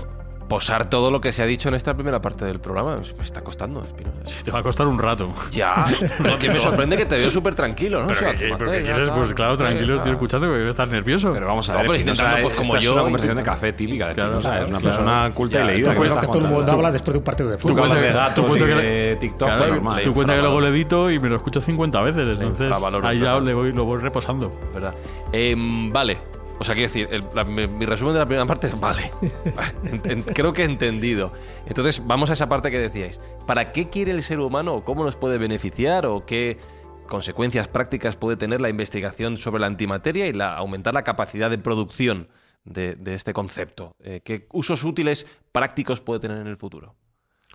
A: posar todo lo que se ha dicho en esta primera parte del programa. Me está costando, Espinosa.
C: Te va a costar un rato.
A: Ya, pero que me sorprende que te veo súper tranquilo, ¿no? O sea,
C: ¿qué-
A: tómate,
C: pero
A: ya
C: quieres?
A: está,
C: Pues claro, tranquilo, estoy escuchando que estás nervioso.
B: Pero vamos a
A: No,
B: ver,
A: pero
B: Espinosa,
A: intentando, pues, como
B: esta
A: yo,
B: es una conversación de café típica de
C: Claro,
B: Espinosa, es una
C: claro.
B: persona culta
C: Ya,
B: y leída.
C: tú
B: ¿qué
D: Creo
B: estás
D: que todo el mundo habla después de un partido de
B: Tú
D: fútbol.
B: de
C: Tú
B: gatos y
C: cuenta que
B: de TikTok,
C: Claro,
B: pues normal.
C: tú cuenta que luego lo edito y me lo escucho 50 veces. Entonces, ahí ya le voy, lo voy reposando.
A: ¿verdad? Em, vale. O sea, quiero decir, mi, resumen de la primera parte vale. Creo que he entendido. Entonces, vamos a esa parte que decíais. ¿Para qué quiere el ser humano o cómo nos puede beneficiar o qué consecuencias prácticas puede tener la investigación sobre la antimateria y la, aumentar la capacidad de producción de, de este concepto? Eh, ¿Qué usos útiles prácticos puede tener en el futuro?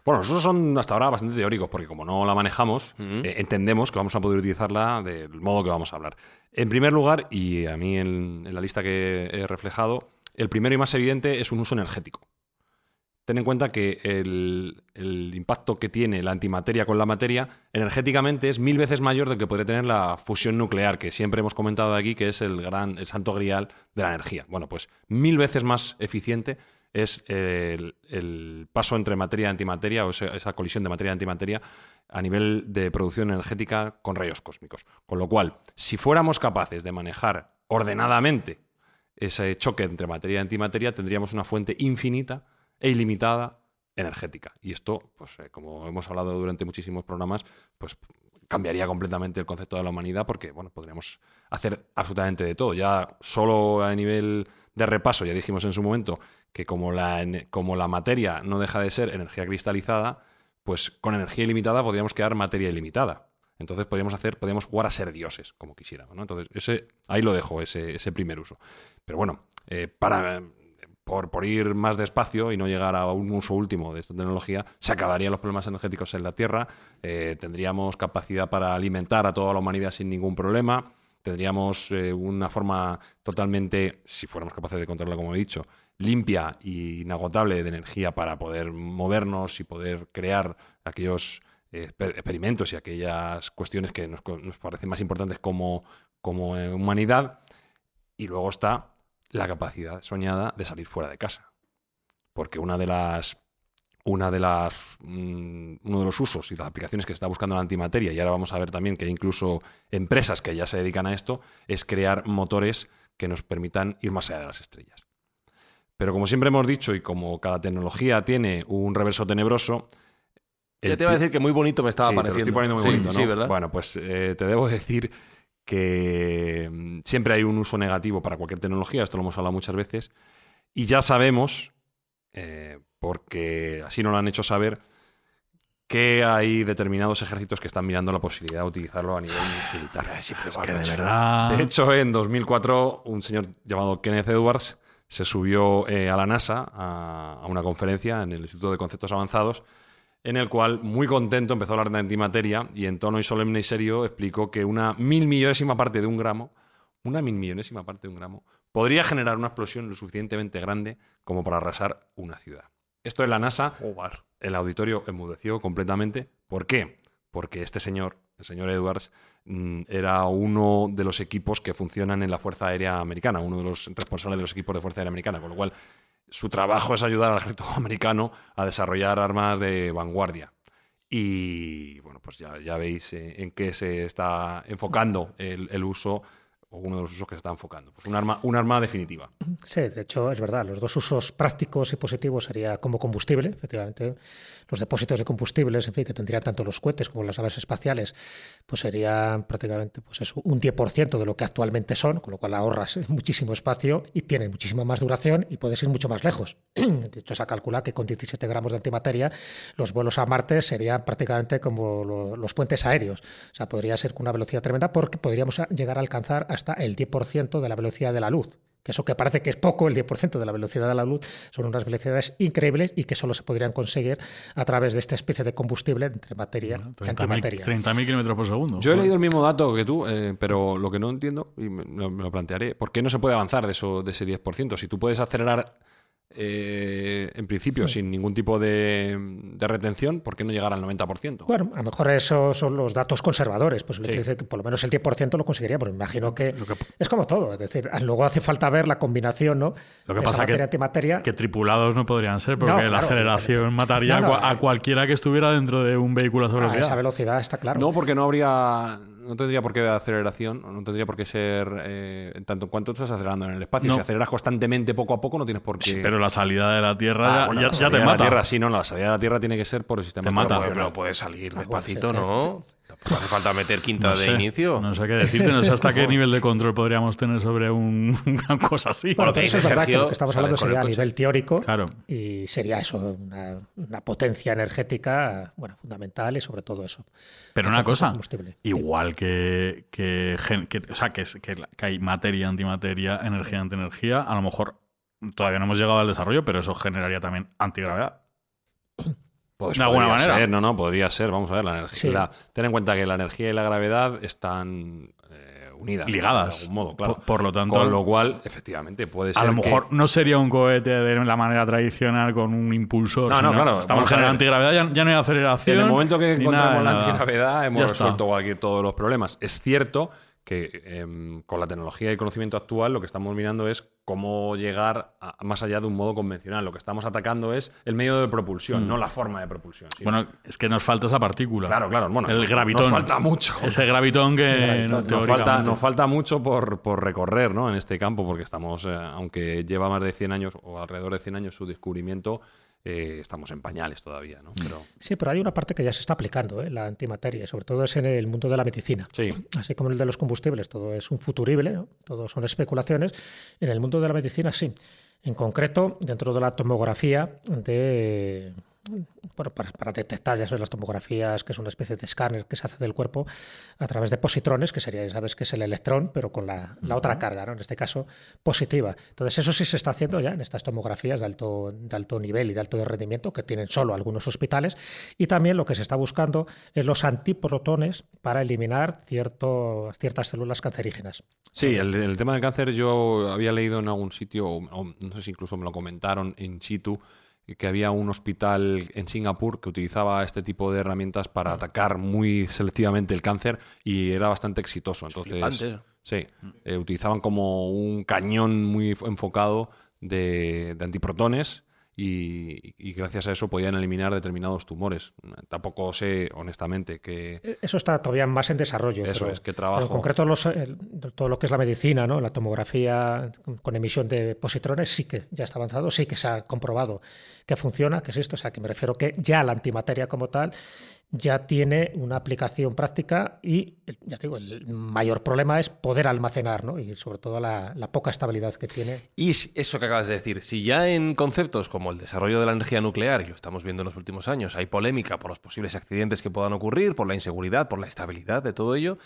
B: Bueno, nosotros son hasta ahora bastante teóricos, porque como no la manejamos, eh, entendemos que vamos a poder utilizarla del modo que vamos a hablar. En primer lugar, y a mí en, en la lista que he reflejado, el primero y más evidente es un uso energético. Ten en cuenta que el, el impacto que tiene la antimateria con la materia energéticamente es mil veces mayor del que podría tener la fusión nuclear, que siempre hemos comentado aquí que es el gran, el santo grial de la energía. Bueno, pues mil veces más eficiente es el, el paso entre materia y antimateria o esa, colisión de materia y antimateria a nivel de producción energética con rayos cósmicos. Con lo cual, si fuéramos capaces de manejar ordenadamente ese choque entre materia y antimateria, tendríamos una fuente infinita e ilimitada energética. Y esto, pues eh, como hemos hablado durante muchísimos programas, pues cambiaría completamente el concepto de la humanidad porque, bueno, podríamos hacer absolutamente de todo. Ya solo a nivel de repaso, ya dijimos en su momento que como la, como la materia no deja de ser energía cristalizada, pues con energía ilimitada podríamos crear materia ilimitada. Entonces podríamos hacer, podríamos jugar a ser dioses, como quisiéramos. Entonces, ese, ahí lo dejo, ese, ese primer uso. Pero bueno, eh, para, por, por ir más despacio y no llegar a un uso último de esta tecnología, se acabarían los problemas energéticos en la Tierra, eh, tendríamos capacidad para alimentar a toda la humanidad sin ningún problema, tendríamos eh, una forma totalmente, si fuéramos capaces de controlarla, como he dicho, limpia e inagotable de energía para poder movernos y poder crear aquellos eh, exper- experimentos y aquellas cuestiones que nos parecen más importantes como, como eh, humanidad. Y luego está la capacidad soñada de salir fuera de casa. Porque una de las. Una de las. mm, uno de los usos y las aplicaciones que se está buscando la antimateria, y ahora vamos a ver también que hay incluso empresas que ya se dedican a esto, es crear motores que nos permitan ir más allá de las estrellas. Pero como siempre hemos dicho, y como cada tecnología tiene un reverso tenebroso.
A: Ya te iba a decir que muy bonito me estaba
B: Sí, te lo
A: pareciendo.
B: estoy poniendo muy
A: Sí,
B: bonito, ¿no?
A: Sí, ¿verdad?
B: Bueno, pues eh, te debo decir que mm, siempre hay un uso negativo para cualquier tecnología, esto lo hemos hablado muchas veces, y ya sabemos, eh, porque así nos lo han hecho saber, que hay determinados ejércitos que están mirando la posibilidad de utilizarlo a nivel militar.
C: Es que de verdad.
B: De hecho, en 2004, un señor llamado Kenneth Edwards se subió eh, a la NASA a, a una conferencia en el Instituto de Conceptos Avanzados, en el cual, muy contento, empezó a hablar de antimateria y en tono y solemne y serio explicó que una mil millonésima parte de un gramo, una mil millonésima parte de un gramo, podría generar una explosión lo suficientemente grande como para arrasar una ciudad. Esto en la NASA, el auditorio enmudeció completamente. ¿Por qué? Porque este señor, el señor Edwards, mm, era uno de los equipos que funcionan en la Fuerza Aérea Americana, uno de los responsables de los equipos de Fuerza Aérea Americana, con lo cual su trabajo es ayudar al ejército americano a desarrollar armas de vanguardia. Y bueno, pues ya, ya veis eh, en qué se está enfocando el, el uso, o de los usos que se está enfocando. Pues un arma, un arma definitiva.
D: Sí, de hecho, es verdad. Los dos usos prácticos y positivos sería como combustible, efectivamente. Los depósitos de combustibles, en fin, que tendrían tanto los cohetes como las naves espaciales, pues serían prácticamente pues eso, un 10% de lo que actualmente son, con lo cual ahorras muchísimo espacio y tienen muchísima más duración y puedes ir mucho más lejos. De hecho, se calcula que con 17 gramos de antimateria los vuelos a Marte serían prácticamente como lo- los puentes aéreos. O sea, podría ser con una velocidad tremenda porque podríamos llegar a alcanzar hasta el 10% de la velocidad de la luz. Que eso que parece que es poco, el 10% de la velocidad de la luz, son unas velocidades increíbles y que solo se podrían conseguir a través de esta especie de combustible entre materia y
C: 30.000
D: antimateria.
C: 30.000 kilómetros por segundo.
B: Yo he leído el mismo dato que tú, eh, pero lo que no entiendo, y me, lo me lo plantearé, ¿por qué no se puede avanzar de, eso, de ese 10%? Si tú puedes acelerar eh, en principio sin ningún tipo de, de retención, ¿por qué no llegar al 90%?
D: Bueno, a lo mejor esos son los datos conservadores, pues
B: Sí.
D: por lo menos el 10% lo conseguiría, pero imagino que, es como todo, es decir, luego hace falta ver la combinación, ¿no?
C: Lo que
D: esa
C: pasa
D: materia
C: que,
D: antimateria.
C: que tripulados no podrían ser, porque
D: No,
C: la aceleración mataría
D: No, no,
C: a cua- a
D: eh.
C: cualquiera que estuviera dentro de un vehículo a esa
D: a
C: velocidad.
D: esa velocidad está claro.
B: No, porque no habría. No tendría por qué haber aceleración, no tendría por qué ser eh, en tanto en cuanto estás acelerando en el espacio.
C: No.
B: Si aceleras constantemente poco a poco, no tienes por qué.
C: Sí, pero la salida de la Tierra
B: Ah,
C: ya,
B: bueno,
C: ya-
B: la
C: ya
B: salida
C: te
B: de
C: mata.
B: La tierra, sí, no, la salida de la Tierra tiene que ser por el sistema
C: Te mata.
A: Pero puedes salir
D: Ah,
A: despacito,
D: sí,
A: ¿no? Tampoco hace falta meter quinta
C: No
A: de
C: sé,
A: inicio.
C: No sé qué decirte, no sé hasta qué nivel de control podríamos tener sobre un- una cosa así.
D: Bueno, pero eso es verdad que
A: Sergio,
D: lo que estamos hablando
A: con el
D: sería a nivel teórico
C: Claro.
D: y sería eso, una, una potencia energética bueno, fundamental y sobre todo eso.
C: Pero una cosa,
D: combustible.
C: igual que, que, o sea, que, que hay materia, antimateria, energía, antienergía, a lo mejor todavía no hemos llegado al desarrollo, pero eso generaría también antigravedad.
B: Pues
C: de alguna manera.
B: ser, no, no, podría ser. Vamos a ver, la energía.
D: Sí.
B: la- ten en cuenta que la energía y la gravedad están eh, unidas.
C: Ligadas.
B: De algún modo, claro.
C: Por- por lo tanto,
B: Con lo cual, efectivamente, puede ser.
C: A lo
B: que-
C: mejor no sería un cohete de la manera tradicional con un impulsor.
B: No, no, claro,
C: Estamos
B: vamos a
C: generando
B: ver.
C: antigravedad, ya, ya no hay aceleración.
B: En el momento que encontramos
C: nada
B: la antigravedad, hemos resuelto aquí todos los problemas. Es cierto que em, con la tecnología y el conocimiento actual lo que estamos mirando es cómo llegar a- más allá de un modo convencional. Lo que estamos atacando es el medio de propulsión, no la forma de propulsión. sino-
C: Mm. Bueno, es que nos falta esa partícula.
B: Claro, claro, bueno,
C: el gravitón.
B: nos falta mucho.
C: Ese gravitón que
D: gravitón.
C: no,
B: nos falta, nos falta mucho por, por recorrer ¿no? en este campo, porque estamos, eh, aunque lleva más de 100 años o alrededor de 100 años su descubrimiento, eh, estamos en pañales todavía. ¿no? Pero,
D: Sí, pero hay una parte que ya se está aplicando, ¿eh? la antimateria, sobre todo es en el mundo de la medicina.
B: sí,
D: Así como en el de los combustibles, todo es un futurible, ¿no? todo son especulaciones. En el mundo de la medicina, sí. En concreto, dentro de la tomografía de. Bueno, para, para detectar, ya sabes, las tomografías, que es una especie de escáner que se hace del cuerpo a través de positrones, que sería, ya sabes, que es el electrón, pero con la, la otra carga, ¿no? en este caso positiva. Entonces, eso sí se está haciendo ya en estas tomografías de alto, de alto nivel y de alto rendimiento que tienen solo algunos hospitales. Y también lo que se está buscando es los antiprotones para eliminar cierto, ciertas células cancerígenas.
B: Sí, el, el tema del cáncer yo había leído en algún sitio, o, o no sé si incluso me lo comentaron in situ, que había un hospital en Singapur que utilizaba este tipo de herramientas para atacar muy selectivamente el cáncer y era bastante exitoso. Entonces, sí, eh, utilizaban como un cañón muy enfocado de, de antiprotones y, y gracias a eso podían eliminar determinados tumores. Tampoco sé, honestamente, que...
D: Eh, Eso está todavía más en desarrollo.
B: Eso
D: pero-
B: es, qué trabajo.
D: en concreto, los, el- todo lo que es la medicina, ¿no? la tomografía con- con emisión de positrones, sí que ya está avanzado, sí que se ha comprobado que funciona, que es esto. O sea, que me refiero que ya la antimateria como tal ya tiene una aplicación práctica y, ya digo, el mayor problema es poder almacenar, ¿no? Y sobre todo la, poca estabilidad que tiene.
A: Y eso que acabas de decir, si ya en conceptos como el desarrollo de la energía nuclear, y lo estamos viendo en los últimos años, hay polémica por los posibles accidentes que puedan ocurrir, por la inseguridad, por la estabilidad de todo ello,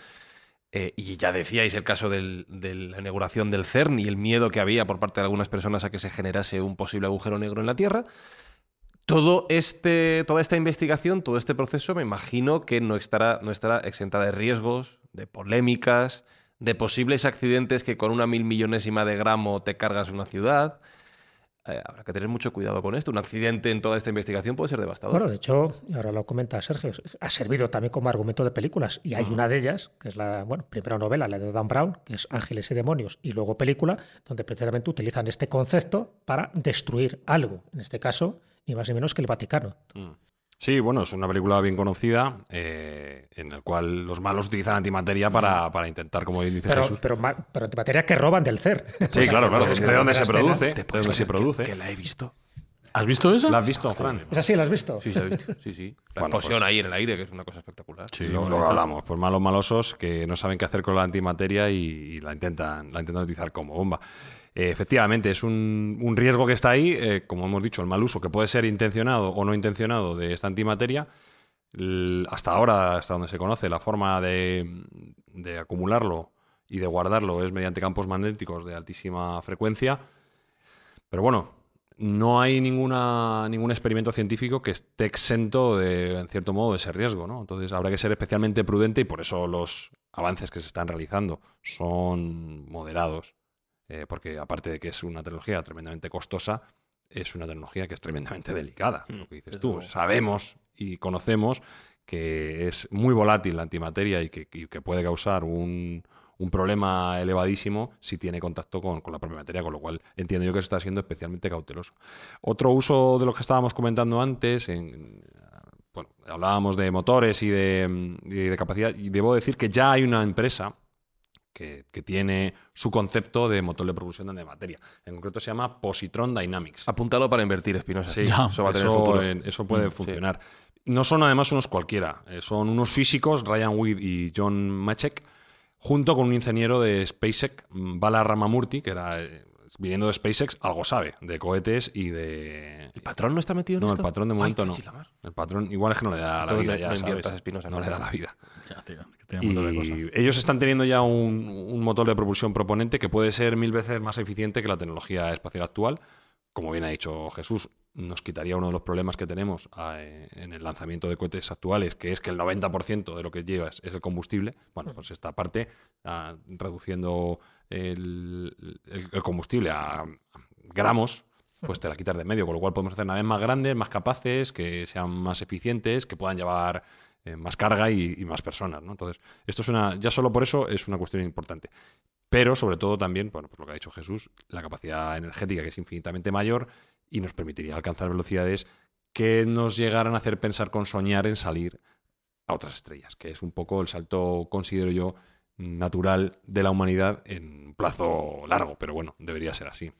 A: eh, y ya decíais el caso de la inauguración del CERN y el miedo que había por parte de algunas personas a que se generase un posible agujero negro en la Tierra, todo este, toda esta investigación, todo este proceso, me imagino que no estará, no estará exenta de riesgos, de polémicas, de posibles accidentes que con una mil millonésima de gramo te cargas una ciudad. Eh, habrá que tener mucho cuidado con esto. Un accidente en toda esta investigación puede ser devastador.
D: Bueno, de hecho, y ahora lo comenta Sergio, ha servido también como argumento de películas. Y hay una de ellas, que es la, bueno, primera novela, la de Dan Brown, que es Ángeles y Demonios, y luego película, donde precisamente utilizan este concepto para destruir algo. En este caso, ni más ni menos que el Vaticano.
B: Sí, bueno, es una película bien conocida eh, en la cual los malos utilizan antimateria para, para intentar, como bien dice
D: Pero,
B: Jesús.
D: pero, ma- pero antimateria que roban del CER.
B: Sí, claro, claro.
D: Pues
B: ¿De dónde se produce? ¿De dónde se
A: que-
B: produce?
A: Que, la he visto.
C: ¿Has visto eso?
B: ¿La has visto, Fran?
D: ¿Es así? ¿La has visto?
A: Sí, visto. Sí, sí. La
B: Bueno,
A: explosión
B: pues-
A: ahí en el aire, que es una cosa espectacular.
C: Sí,
B: luego hablamos. Pues malos malosos que no saben qué hacer con la antimateria y, y la intentan la intentan utilizar como bomba. Eh, efectivamente, es un, un riesgo que está ahí, eh, como hemos dicho, el mal uso, que puede ser intencionado o no intencionado de esta antimateria. Hasta ahora, hasta donde se conoce, la forma de, de acumularlo y de guardarlo es mediante campos magnéticos de altísima frecuencia. Pero bueno, no hay ninguna, ningún experimento científico que esté exento de, en cierto modo, de ese riesgo, ¿no? Entonces habrá que ser especialmente prudente y por eso los avances que se están realizando son moderados. Eh, porque aparte de que es una tecnología tremendamente costosa, es una tecnología que es tremendamente delicada,
A: Mm,
B: lo que dices tú.
A: luego.
B: Sabemos y conocemos que es muy volátil la antimateria y que, y que puede causar un, un problema elevadísimo si tiene contacto con, con la propia materia, con lo cual entiendo yo que se está siendo especialmente cauteloso. Otro uso de lo que estábamos comentando antes, en, bueno, hablábamos de motores y de, y de capacidad, y debo decir que ya hay una empresa que, que tiene su concepto de motor de propulsión de materia. En concreto se llama Positron Dynamics.
A: Apúntalo para invertir, Espinosa.
B: Sí,
C: Ya,
A: eso va a tener
B: eso,
A: futuro.
B: eso puede
A: Mm, sí.
B: funcionar. No son además unos cualquiera, eh, son unos físicos, Ryan Weed y John Machek, junto con un ingeniero de SpaceX, Bala Ramamurti, que era, eh, viniendo de SpaceX, algo sabe, de cohetes y de...
A: ¿El patrón no está metido en
B: No, el
A: esto?
B: patrón de momento
A: Ay,
B: no. El patrón igual es que no le da la vida,
A: no-
B: ya
A: no
B: sabes.
A: inviertas, Espinosa,
B: no
A: no
B: le da la vida.
C: Ya, tío, que tiene un montón de cosas.
B: Y ellos están teniendo ya un, un motor de propulsión proponente que puede ser mil veces más eficiente que la tecnología espacial actual. Como bien ha dicho Jesús, nos quitaría uno de los problemas que tenemos eh, en el lanzamiento de cohetes actuales, que es que el 90% de lo que llevas es el combustible. Bueno, pues esta parte, ah, reduciendo el, el- combustible a gramos, pues te la quitas de medio, con lo cual podemos hacer naves más grandes, más capaces, que sean más eficientes, que puedan llevar eh, más carga y, y más personas. ¿no? Entonces, esto es una, ya solo por eso es una cuestión importante. Pero sobre todo también, bueno, pues lo que ha dicho Jesús, la capacidad energética que es infinitamente mayor y nos permitiría alcanzar velocidades que nos llegaran a hacer pensar con soñar en salir a otras estrellas, que es un poco el salto, considero yo, natural de la humanidad en un plazo largo, pero bueno, debería ser así.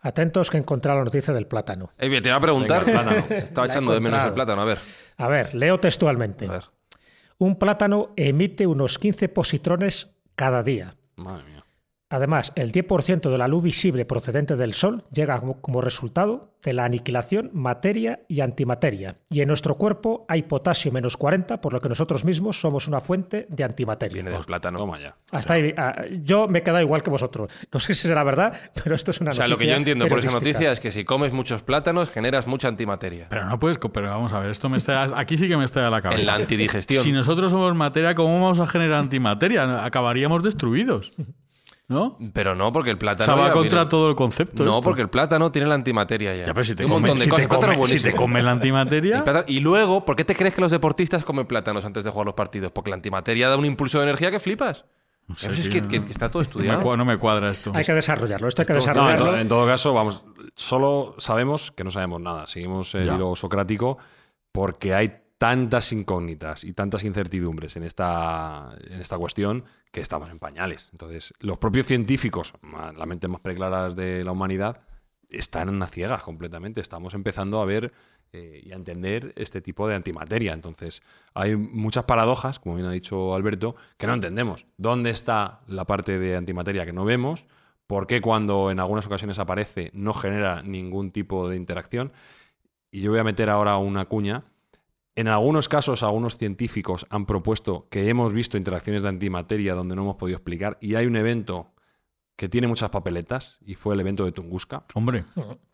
D: Atentos que he encontrado la noticia del plátano.
A: Eh, bien, te iba a preguntar.
B: Venga, plátano.
A: Estaba echando de menos el plátano. A ver.
D: A ver, leo textualmente.
A: A ver.
D: Un plátano emite unos 15 positrones cada día.
B: Madre mía.
D: Además, el 10% de la luz visible procedente del Sol llega como, resultado de la aniquilación materia y antimateria. Y en nuestro cuerpo hay potasio menos 40, por lo que nosotros mismos somos una fuente de antimateria.
A: Viene del plátano.
B: Toma ya.
D: Hasta ahí, ah, yo me he quedado igual que vosotros. No sé si será verdad, pero esto es una
A: O sea,
D: noticia
A: lo que yo entiendo por esa noticia es que si comes muchos plátanos generas mucha antimateria.
C: Pero no puedes, pero vamos a ver, esto me está, aquí sí que me está a la cabeza.
A: En la antidigestión.
C: Si nosotros somos materia, ¿cómo vamos a generar antimateria? Acabaríamos destruidos. ¿No?
A: Pero no, porque el
C: O
A: plátano.
C: sea, va
A: ya
C: contra
A: viene-
C: todo el concepto.
A: No,
C: esto.
A: porque el plátano tiene la antimateria ya.
C: Ya, pero si te, come-
A: montón de
C: si
A: cosas.
C: te come- si te comes la antimateria.
A: Plátano- Y luego, ¿por qué te crees que los deportistas comen plátanos antes de jugar los partidos? Porque la antimateria da un impulso de energía que flipas.
C: sé,
A: Eso es que, que-
C: no.
A: que está todo
C: no, me
A: estudiado.
C: no me cuadra esto.
D: Hay que desarrollarlo. Esto hay que
B: No, en,
D: desarrollarlo.
B: to- en todo caso, vamos, solo sabemos que no sabemos nada. Seguimos el
C: Ya.
B: hilo socrático porque hay tantas incógnitas y tantas incertidumbres en esta, en esta cuestión que estamos en pañales. Entonces, los propios científicos, la mente más preclaras de la humanidad, están a ciegas completamente. Estamos empezando a ver eh, y a entender este tipo de antimateria. Entonces, hay muchas paradojas, como bien ha dicho Alberto, que no entendemos. ¿Dónde está la parte de antimateria que no vemos? ¿Por qué cuando en algunas ocasiones aparece no genera ningún tipo de interacción? Y yo voy a meter ahora una cuña. En algunos casos, algunos científicos han propuesto que hemos visto interacciones de antimateria donde no hemos podido explicar y hay un evento que tiene muchas papeletas y fue el evento de Tunguska
C: Hombre,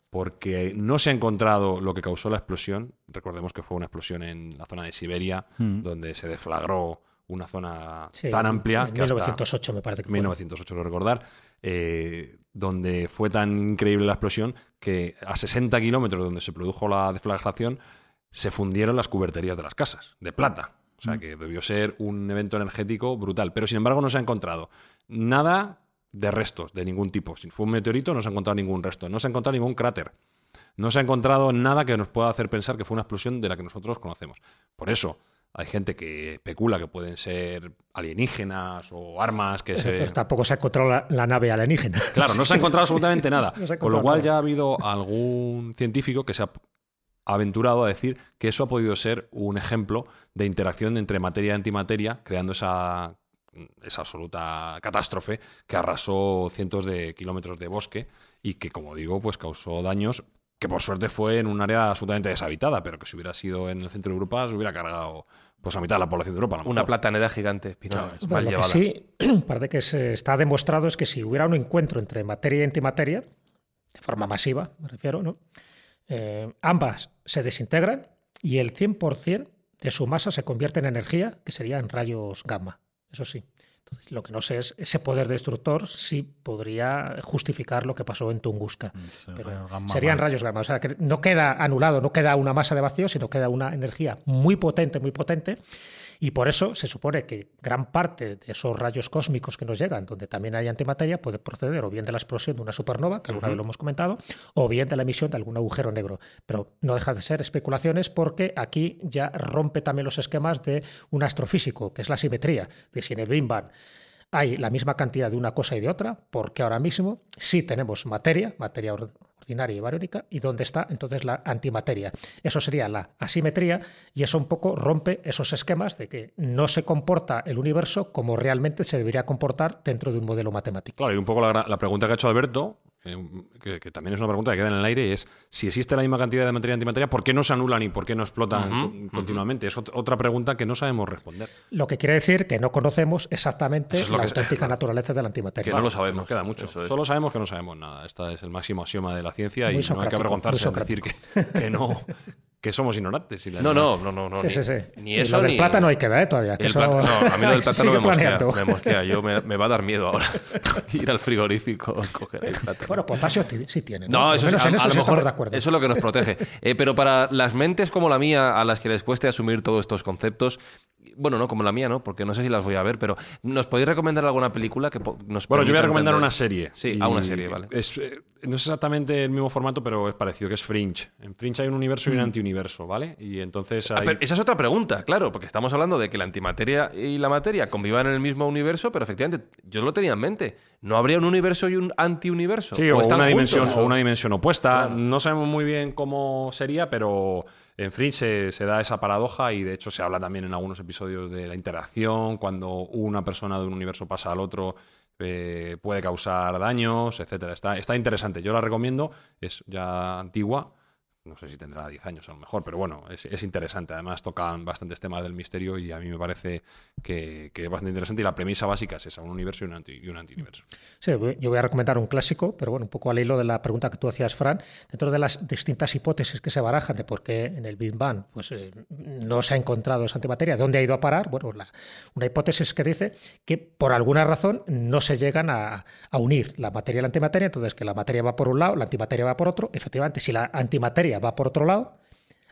B: porque no se ha encontrado lo que causó la explosión. Recordemos que fue una explosión en la zona de Siberia,
C: Mm.
B: donde se deflagró una zona
D: Sí,
B: tan amplia
D: en
B: que hasta
D: 1908 me parece que fue.
B: 1908 lo recordar, eh, donde fue tan increíble la explosión que a 60 kilómetros donde se produjo la deflagración se fundieron las cuberterías de las casas, de plata. O sea que debió ser un evento energético brutal. Pero sin embargo no se ha encontrado nada de restos de ningún tipo. Si fue un meteorito no se ha encontrado ningún resto, no se ha encontrado ningún cráter. No se ha encontrado nada que nos pueda hacer pensar que fue una explosión de la que nosotros conocemos. Por eso hay gente que especula que pueden ser alienígenas o armas que se...
D: Pero tampoco se ha encontrado la, la nave alienígena.
B: Claro, no se ha encontrado absolutamente nada.
D: No
B: Con lo cual
D: nada.
B: ya ha habido algún científico que se ha aventurado a decir que eso ha podido ser un ejemplo de interacción entre materia y antimateria, creando esa, esa absoluta catástrofe que arrasó cientos de kilómetros de bosque y que, como digo, pues causó daños que por suerte fue en un área absolutamente deshabitada, pero que si hubiera sido en el centro de Europa se hubiera cargado pues a mitad de la población de Europa. a lo
A: Una platanera gigante, Espinosa.
C: Claro,
A: es
D: Bueno,
A: mal
D: lo que sí parece que se está demostrado es que si hubiera un encuentro entre materia y antimateria, de forma masiva, me refiero, ¿no? Eh, ambas se desintegran y el 100% de su masa se convierte en energía, que sería en rayos gamma. Eso sí. Entonces, lo que no sé es ese poder destructor si podría justificar lo que pasó en Tunguska. Pero
C: rayos gamma,
D: serían
C: vale.
D: rayos gamma. O sea, que no queda anulado, no queda una masa de vacío, sino queda una energía muy potente, muy potente. Y por eso se supone que gran parte de esos rayos cósmicos que nos llegan, donde también hay antimateria, puede proceder o bien de la explosión de una supernova, que alguna vez lo hemos comentado, o bien de la emisión de algún agujero negro. Pero no deja de ser especulaciones porque aquí ya rompe también los esquemas de un astrofísico, que es la simetría. De si en el Big Bang hay la misma cantidad de una cosa y de otra, porque ahora mismo sí tenemos materia, materia ordinaria y barónica, y dónde está entonces la antimateria. Eso sería la asimetría y eso un poco rompe esos esquemas de que no se comporta el universo como realmente se debería comportar dentro de un modelo matemático.
B: Claro, y un poco la, la pregunta que ha hecho Alberto, eh, que, que también es una pregunta que queda en el aire, es si existe la misma cantidad de materia y antimateria, ¿por qué no se anulan y por qué no explotan con- continuamente? Es ot- otra pregunta que no sabemos responder.
D: Lo que quiere decir que no conocemos exactamente
A: es
D: la
A: que-
D: auténtica naturaleza de la antimateria.
A: Que no lo sabemos.
B: Nos queda mucho.
A: Es.
B: Solo sabemos que no sabemos nada. Este es el máximo axioma de la ciencia
D: Muy
B: y no hay que avergonzarse en decir que, que no, que somos ignorantes. y la-
A: No, no, no, no. no
D: Sí,
A: ni,
D: sí, sí.
A: Ni
D: Y
A: eso
D: lo del
A: ni-
D: plátano hay que dar, ¿eh? todavía. que
A: El
D: eso-
A: plátano- no, a mí lo del plátano me mosquea, me mosquea. Yo me, me va a dar miedo ahora ir al frigorífico a coger el plátano.
D: Bueno, potasio ti- sí tiene.
A: No, eso, es- a,
D: en
A: a
D: eso
A: lo mejor
D: de acuerdo.
A: eso es lo que nos protege. Eh, pero para las mentes como la mía, a las que les cueste asumir todos estos conceptos, bueno, no como la mía, ¿no? Porque no sé si las voy a ver, pero ¿nos podéis recomendar alguna película que nos
B: Bueno, yo voy a recomendar
A: entender?
B: una serie.
A: Sí, a una serie, vale.
B: Es, eh, no es exactamente el mismo formato, pero es parecido, que es Fringe. En Fringe hay un universo y un antiuniverso, ¿vale? Y entonces.
A: Ah, esa es otra pregunta, claro, porque estamos hablando de que la antimateria y la materia convivan en el mismo universo, pero efectivamente, yo lo tenía en mente. ¿No habría un universo y un antiuniverso?
B: Sí, o,
A: están
B: una,
A: juntos?
B: dimensión, o
A: O-
B: una dimensión opuesta. No sabemos muy bien cómo sería, pero en Fringe se, se da esa paradoja y de hecho se habla también en algunos episodios de la interacción, cuando una persona de un universo pasa al otro. eh, puede causar daños, etcétera. Está, está interesante. Yo la recomiendo. Es ya antigua. No sé si tendrá 10 años a lo mejor, pero bueno, es, es interesante. Además tocan bastantes temas del misterio y a mí me parece que, es bastante interesante. Y la premisa básica es esa, un universo y un, anti, antiuniverso.
D: Sí, yo voy a recomendar un clásico, pero bueno, un poco al hilo de la pregunta que tú hacías, Fran, dentro de las distintas hipótesis que se barajan de por qué en el Big Bang pues, eh, no se ha encontrado esa antimateria, dónde ha ido a parar, bueno, la- una hipótesis que dice que por alguna razón no se llegan a unir la materia y la antimateria, entonces que la materia va por un lado, la antimateria va por otro, efectivamente, si la antimateria va por otro lado,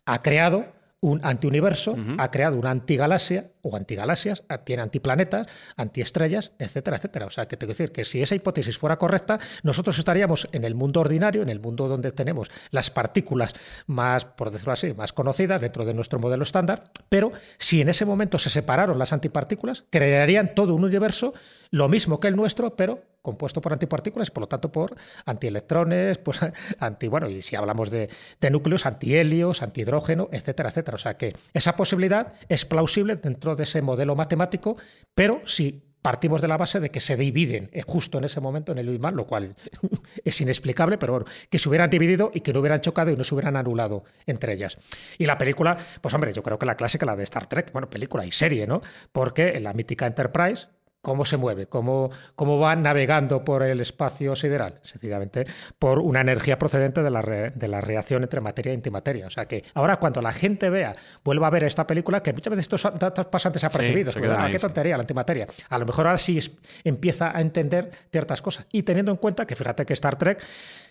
D: ha creado un antiuniverso, ha creado una antigalaxia o antigalaxias, a- tiene antiplanetas, antiestrellas, etcétera, etcétera. O sea, que te quiero decir que si esa hipótesis fuera correcta, nosotros estaríamos en el mundo ordinario, en el mundo donde tenemos las partículas más, por decirlo así, más conocidas dentro de nuestro modelo estándar, pero si en ese momento se separaron las antipartículas, crearían todo un universo lo mismo que el nuestro, pero compuesto por antipartículas por lo tanto por antielectrones, pues anti, bueno, y si hablamos de, de núcleos, antihelios, antihidrógeno, etcétera, etcétera. O sea que esa posibilidad es plausible dentro de ese modelo matemático, pero si partimos de la base de que se dividen eh, justo en ese momento en el Bang, lo cual es inexplicable, pero bueno, que se hubieran dividido y que no hubieran chocado y no se hubieran anulado entre ellas. Y la película, pues hombre, yo creo que la clásica, la de Star Trek, bueno, película y serie, ¿no? Porque en la mítica Enterprise, cómo se mueve, cómo, cómo va navegando por el espacio sideral, sencillamente por una energía procedente de la, re- de la reacción entre materia y antimateria. O sea que ahora cuando la gente vea, vuelva a ver esta película, que muchas veces estos datos pasan desapercibidos,
B: quedan
D: ah, qué
B: sí.
D: tontería la antimateria. A lo mejor ahora sí es- empieza a entender ciertas cosas. Y teniendo en cuenta que fíjate que Star Trek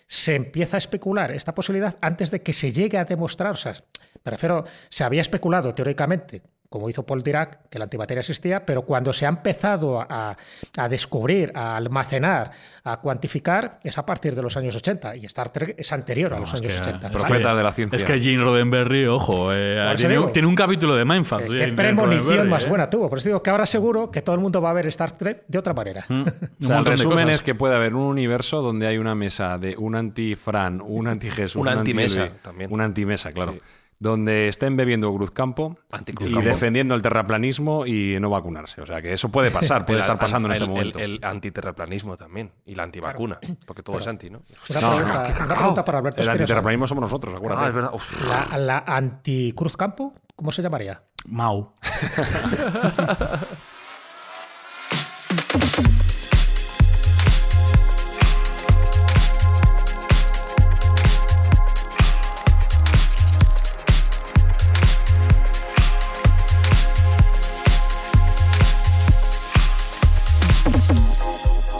D: se empieza a especular esta posibilidad antes de que se llegue a demostrar. O sea, me refiero, se había especulado teóricamente como hizo Paul Dirac, que la antimateria existía, pero cuando se ha empezado a, a descubrir, a almacenar, a cuantificar, es a partir de los años 80. Y Star Trek es anterior a los
C: Vamos,
D: años
C: que-
D: 80.
C: es
B: Profeta
C: que-
B: de la ciencia.
C: Es que Gene Roddenberry, ojo, eh, tiene,
D: digo.
C: tiene un capítulo de Mindfucks.
D: Qué
C: Gene
D: premonición más
C: eh.
D: buena tuvo. Por eso digo que ahora seguro que todo el mundo va a ver Star Trek de otra manera.
C: Un
B: O sea, el resumen es que puede haber un universo donde hay una mesa de un anti-Fran, un anti-Jesús,
A: Una
B: un
A: antimesa
B: anti-. Una antimesa, claro.
A: Sí.
B: Donde estén bebiendo Cruzcampo y
A: Anticruzcampo.
B: defendiendo el terraplanismo y no vacunarse. O sea, que eso puede pasar, puede
A: El
B: estar
A: an-
B: pasando en este
A: el-
B: momento.
A: El, antiterraplanismo también. Y la antivacuna. Porque todo es anti, ¿no?
D: Una,
B: No,
D: pregunta,
B: no, qué
D: una pregunta para Alberto
B: El
D: Espinosa.
B: antiterraplanismo somos nosotros, acuérdate.
A: Ah, es verdad.
D: La, la anticruz campo, ¿cómo se llamaría?
C: Mau.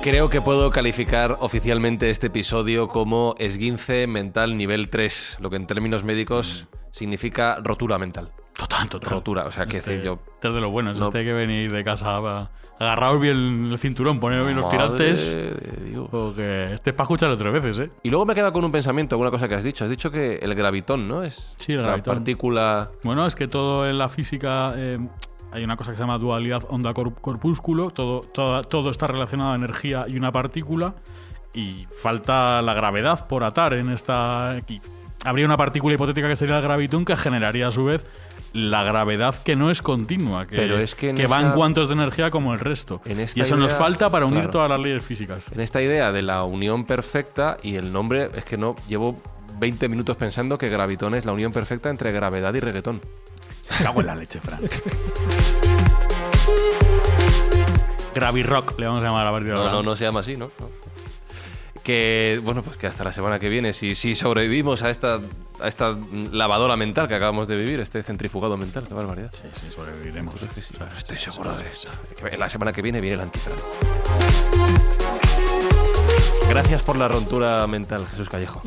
A: Creo que puedo calificar oficialmente este episodio como esguince mental nivel 3, lo que en términos médicos significa rotura mental.
C: Total, total.
A: Rotura, o sea, que
C: Este-
A: decir yo...
C: este es de lo bueno,
A: no-
C: este hay que venir de casa a- agarraos bien el cinturón, poner bien los tirantes. Porque este es para escucharlo tres veces, ¿eh?
A: Y luego me queda con un pensamiento, alguna cosa que has dicho. Has dicho que el gravitón, ¿no? Es
C: Sí, el
A: la
C: gravitón.
A: partícula...
C: Bueno, es que todo en la física eh, hay una cosa que se llama dualidad onda-corpúsculo, todo, todo, todo está relacionado a energía y una partícula, y falta la gravedad por atar en esta... aquí. Habría una partícula hipotética que sería el gravitón que generaría a su vez la gravedad que no es continua, que,
A: Pero es que en
C: va en cuantos de energía como el resto.
A: En esta
C: y eso nos falta para unir
A: claro.
C: todas las leyes físicas.
A: En esta idea de la unión perfecta y el nombre, es que no, llevo 20 minutos pensando que gravitón es la unión perfecta entre gravedad y reggaetón.
C: Cago en la leche, Fran. Gravirock le vamos a llamar a partir de
A: No,
C: ahora.
A: no, no se llama así, ¿no? No. Que, bueno, pues que hasta la semana que viene, si, si sobrevivimos a esta, a esta lavadora mental que acabamos de vivir, este centrifugado mental, qué barbaridad.
C: Sí, sí, sobreviviremos.
A: Pues es que sí, estoy seguro de esto. La semana que viene viene el antifran. Gracias por la rontura mental, Jesús Callejo.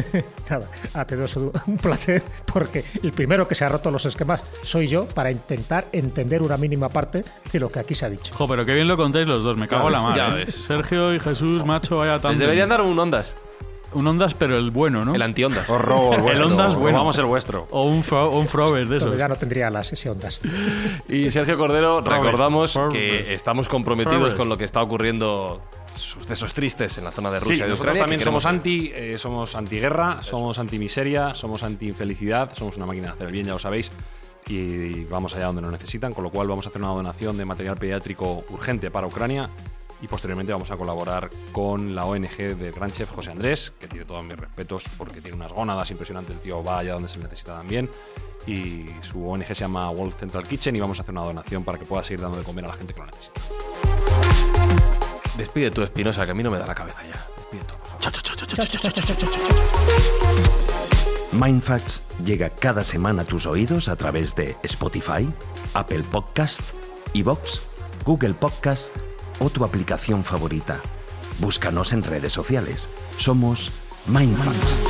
D: Nada, ha tenido un placer porque el primero que se ha roto los esquemas soy yo para intentar entender una mínima parte de lo que aquí se ha dicho.
C: Jo, pero qué bien lo contáis los dos, me cago en la mano.
A: ves.
C: Sergio y Jesús, macho, vaya tan.
A: Les deberían dar un ondas,
C: Un Ondas, pero el bueno, ¿no?
A: el anti-ondas.
B: Os robo el vuestro.
C: Ondas, bueno.
B: Robamos el vuestro.
C: O un, fro, o un Frober de esos.
D: Ya no tendría las ese ondas.
A: Y Sergio Cordero,
C: Robert,
A: recordamos
C: Robert.
A: que estamos comprometidos
C: Robert.
A: con lo que está ocurriendo, sucesos tristes en la zona de Rusia
B: Sí,
A: y
B: nosotros
A: Ucrania.
B: también somos anti, eh, somos antiguerra, somos anti-miseria, somos anti-infelicidad, somos una máquina de hacer el bien, ya lo sabéis, y vamos allá donde nos necesitan, con lo cual vamos a hacer una donación de material pediátrico urgente para Ucrania y posteriormente vamos a colaborar con la ONG del gran chef José Andrés, que tiene todos mis respetos porque tiene unas gónadas impresionantes, el tío va allá donde se necesita también. Y su ONG se llama World Central Kitchen y vamos a hacer una donación para que pueda seguir dando de comer a la gente que lo necesita.
A: Despide tú, Espinosa, que a mí no me da la cabeza ya. Despide tú.
E: Mindfacts llega cada semana a tus oídos a través de Spotify, Apple Podcast, Evox, Google Podcast o tu aplicación favorita. Búscanos en redes sociales. Somos Mindfacts.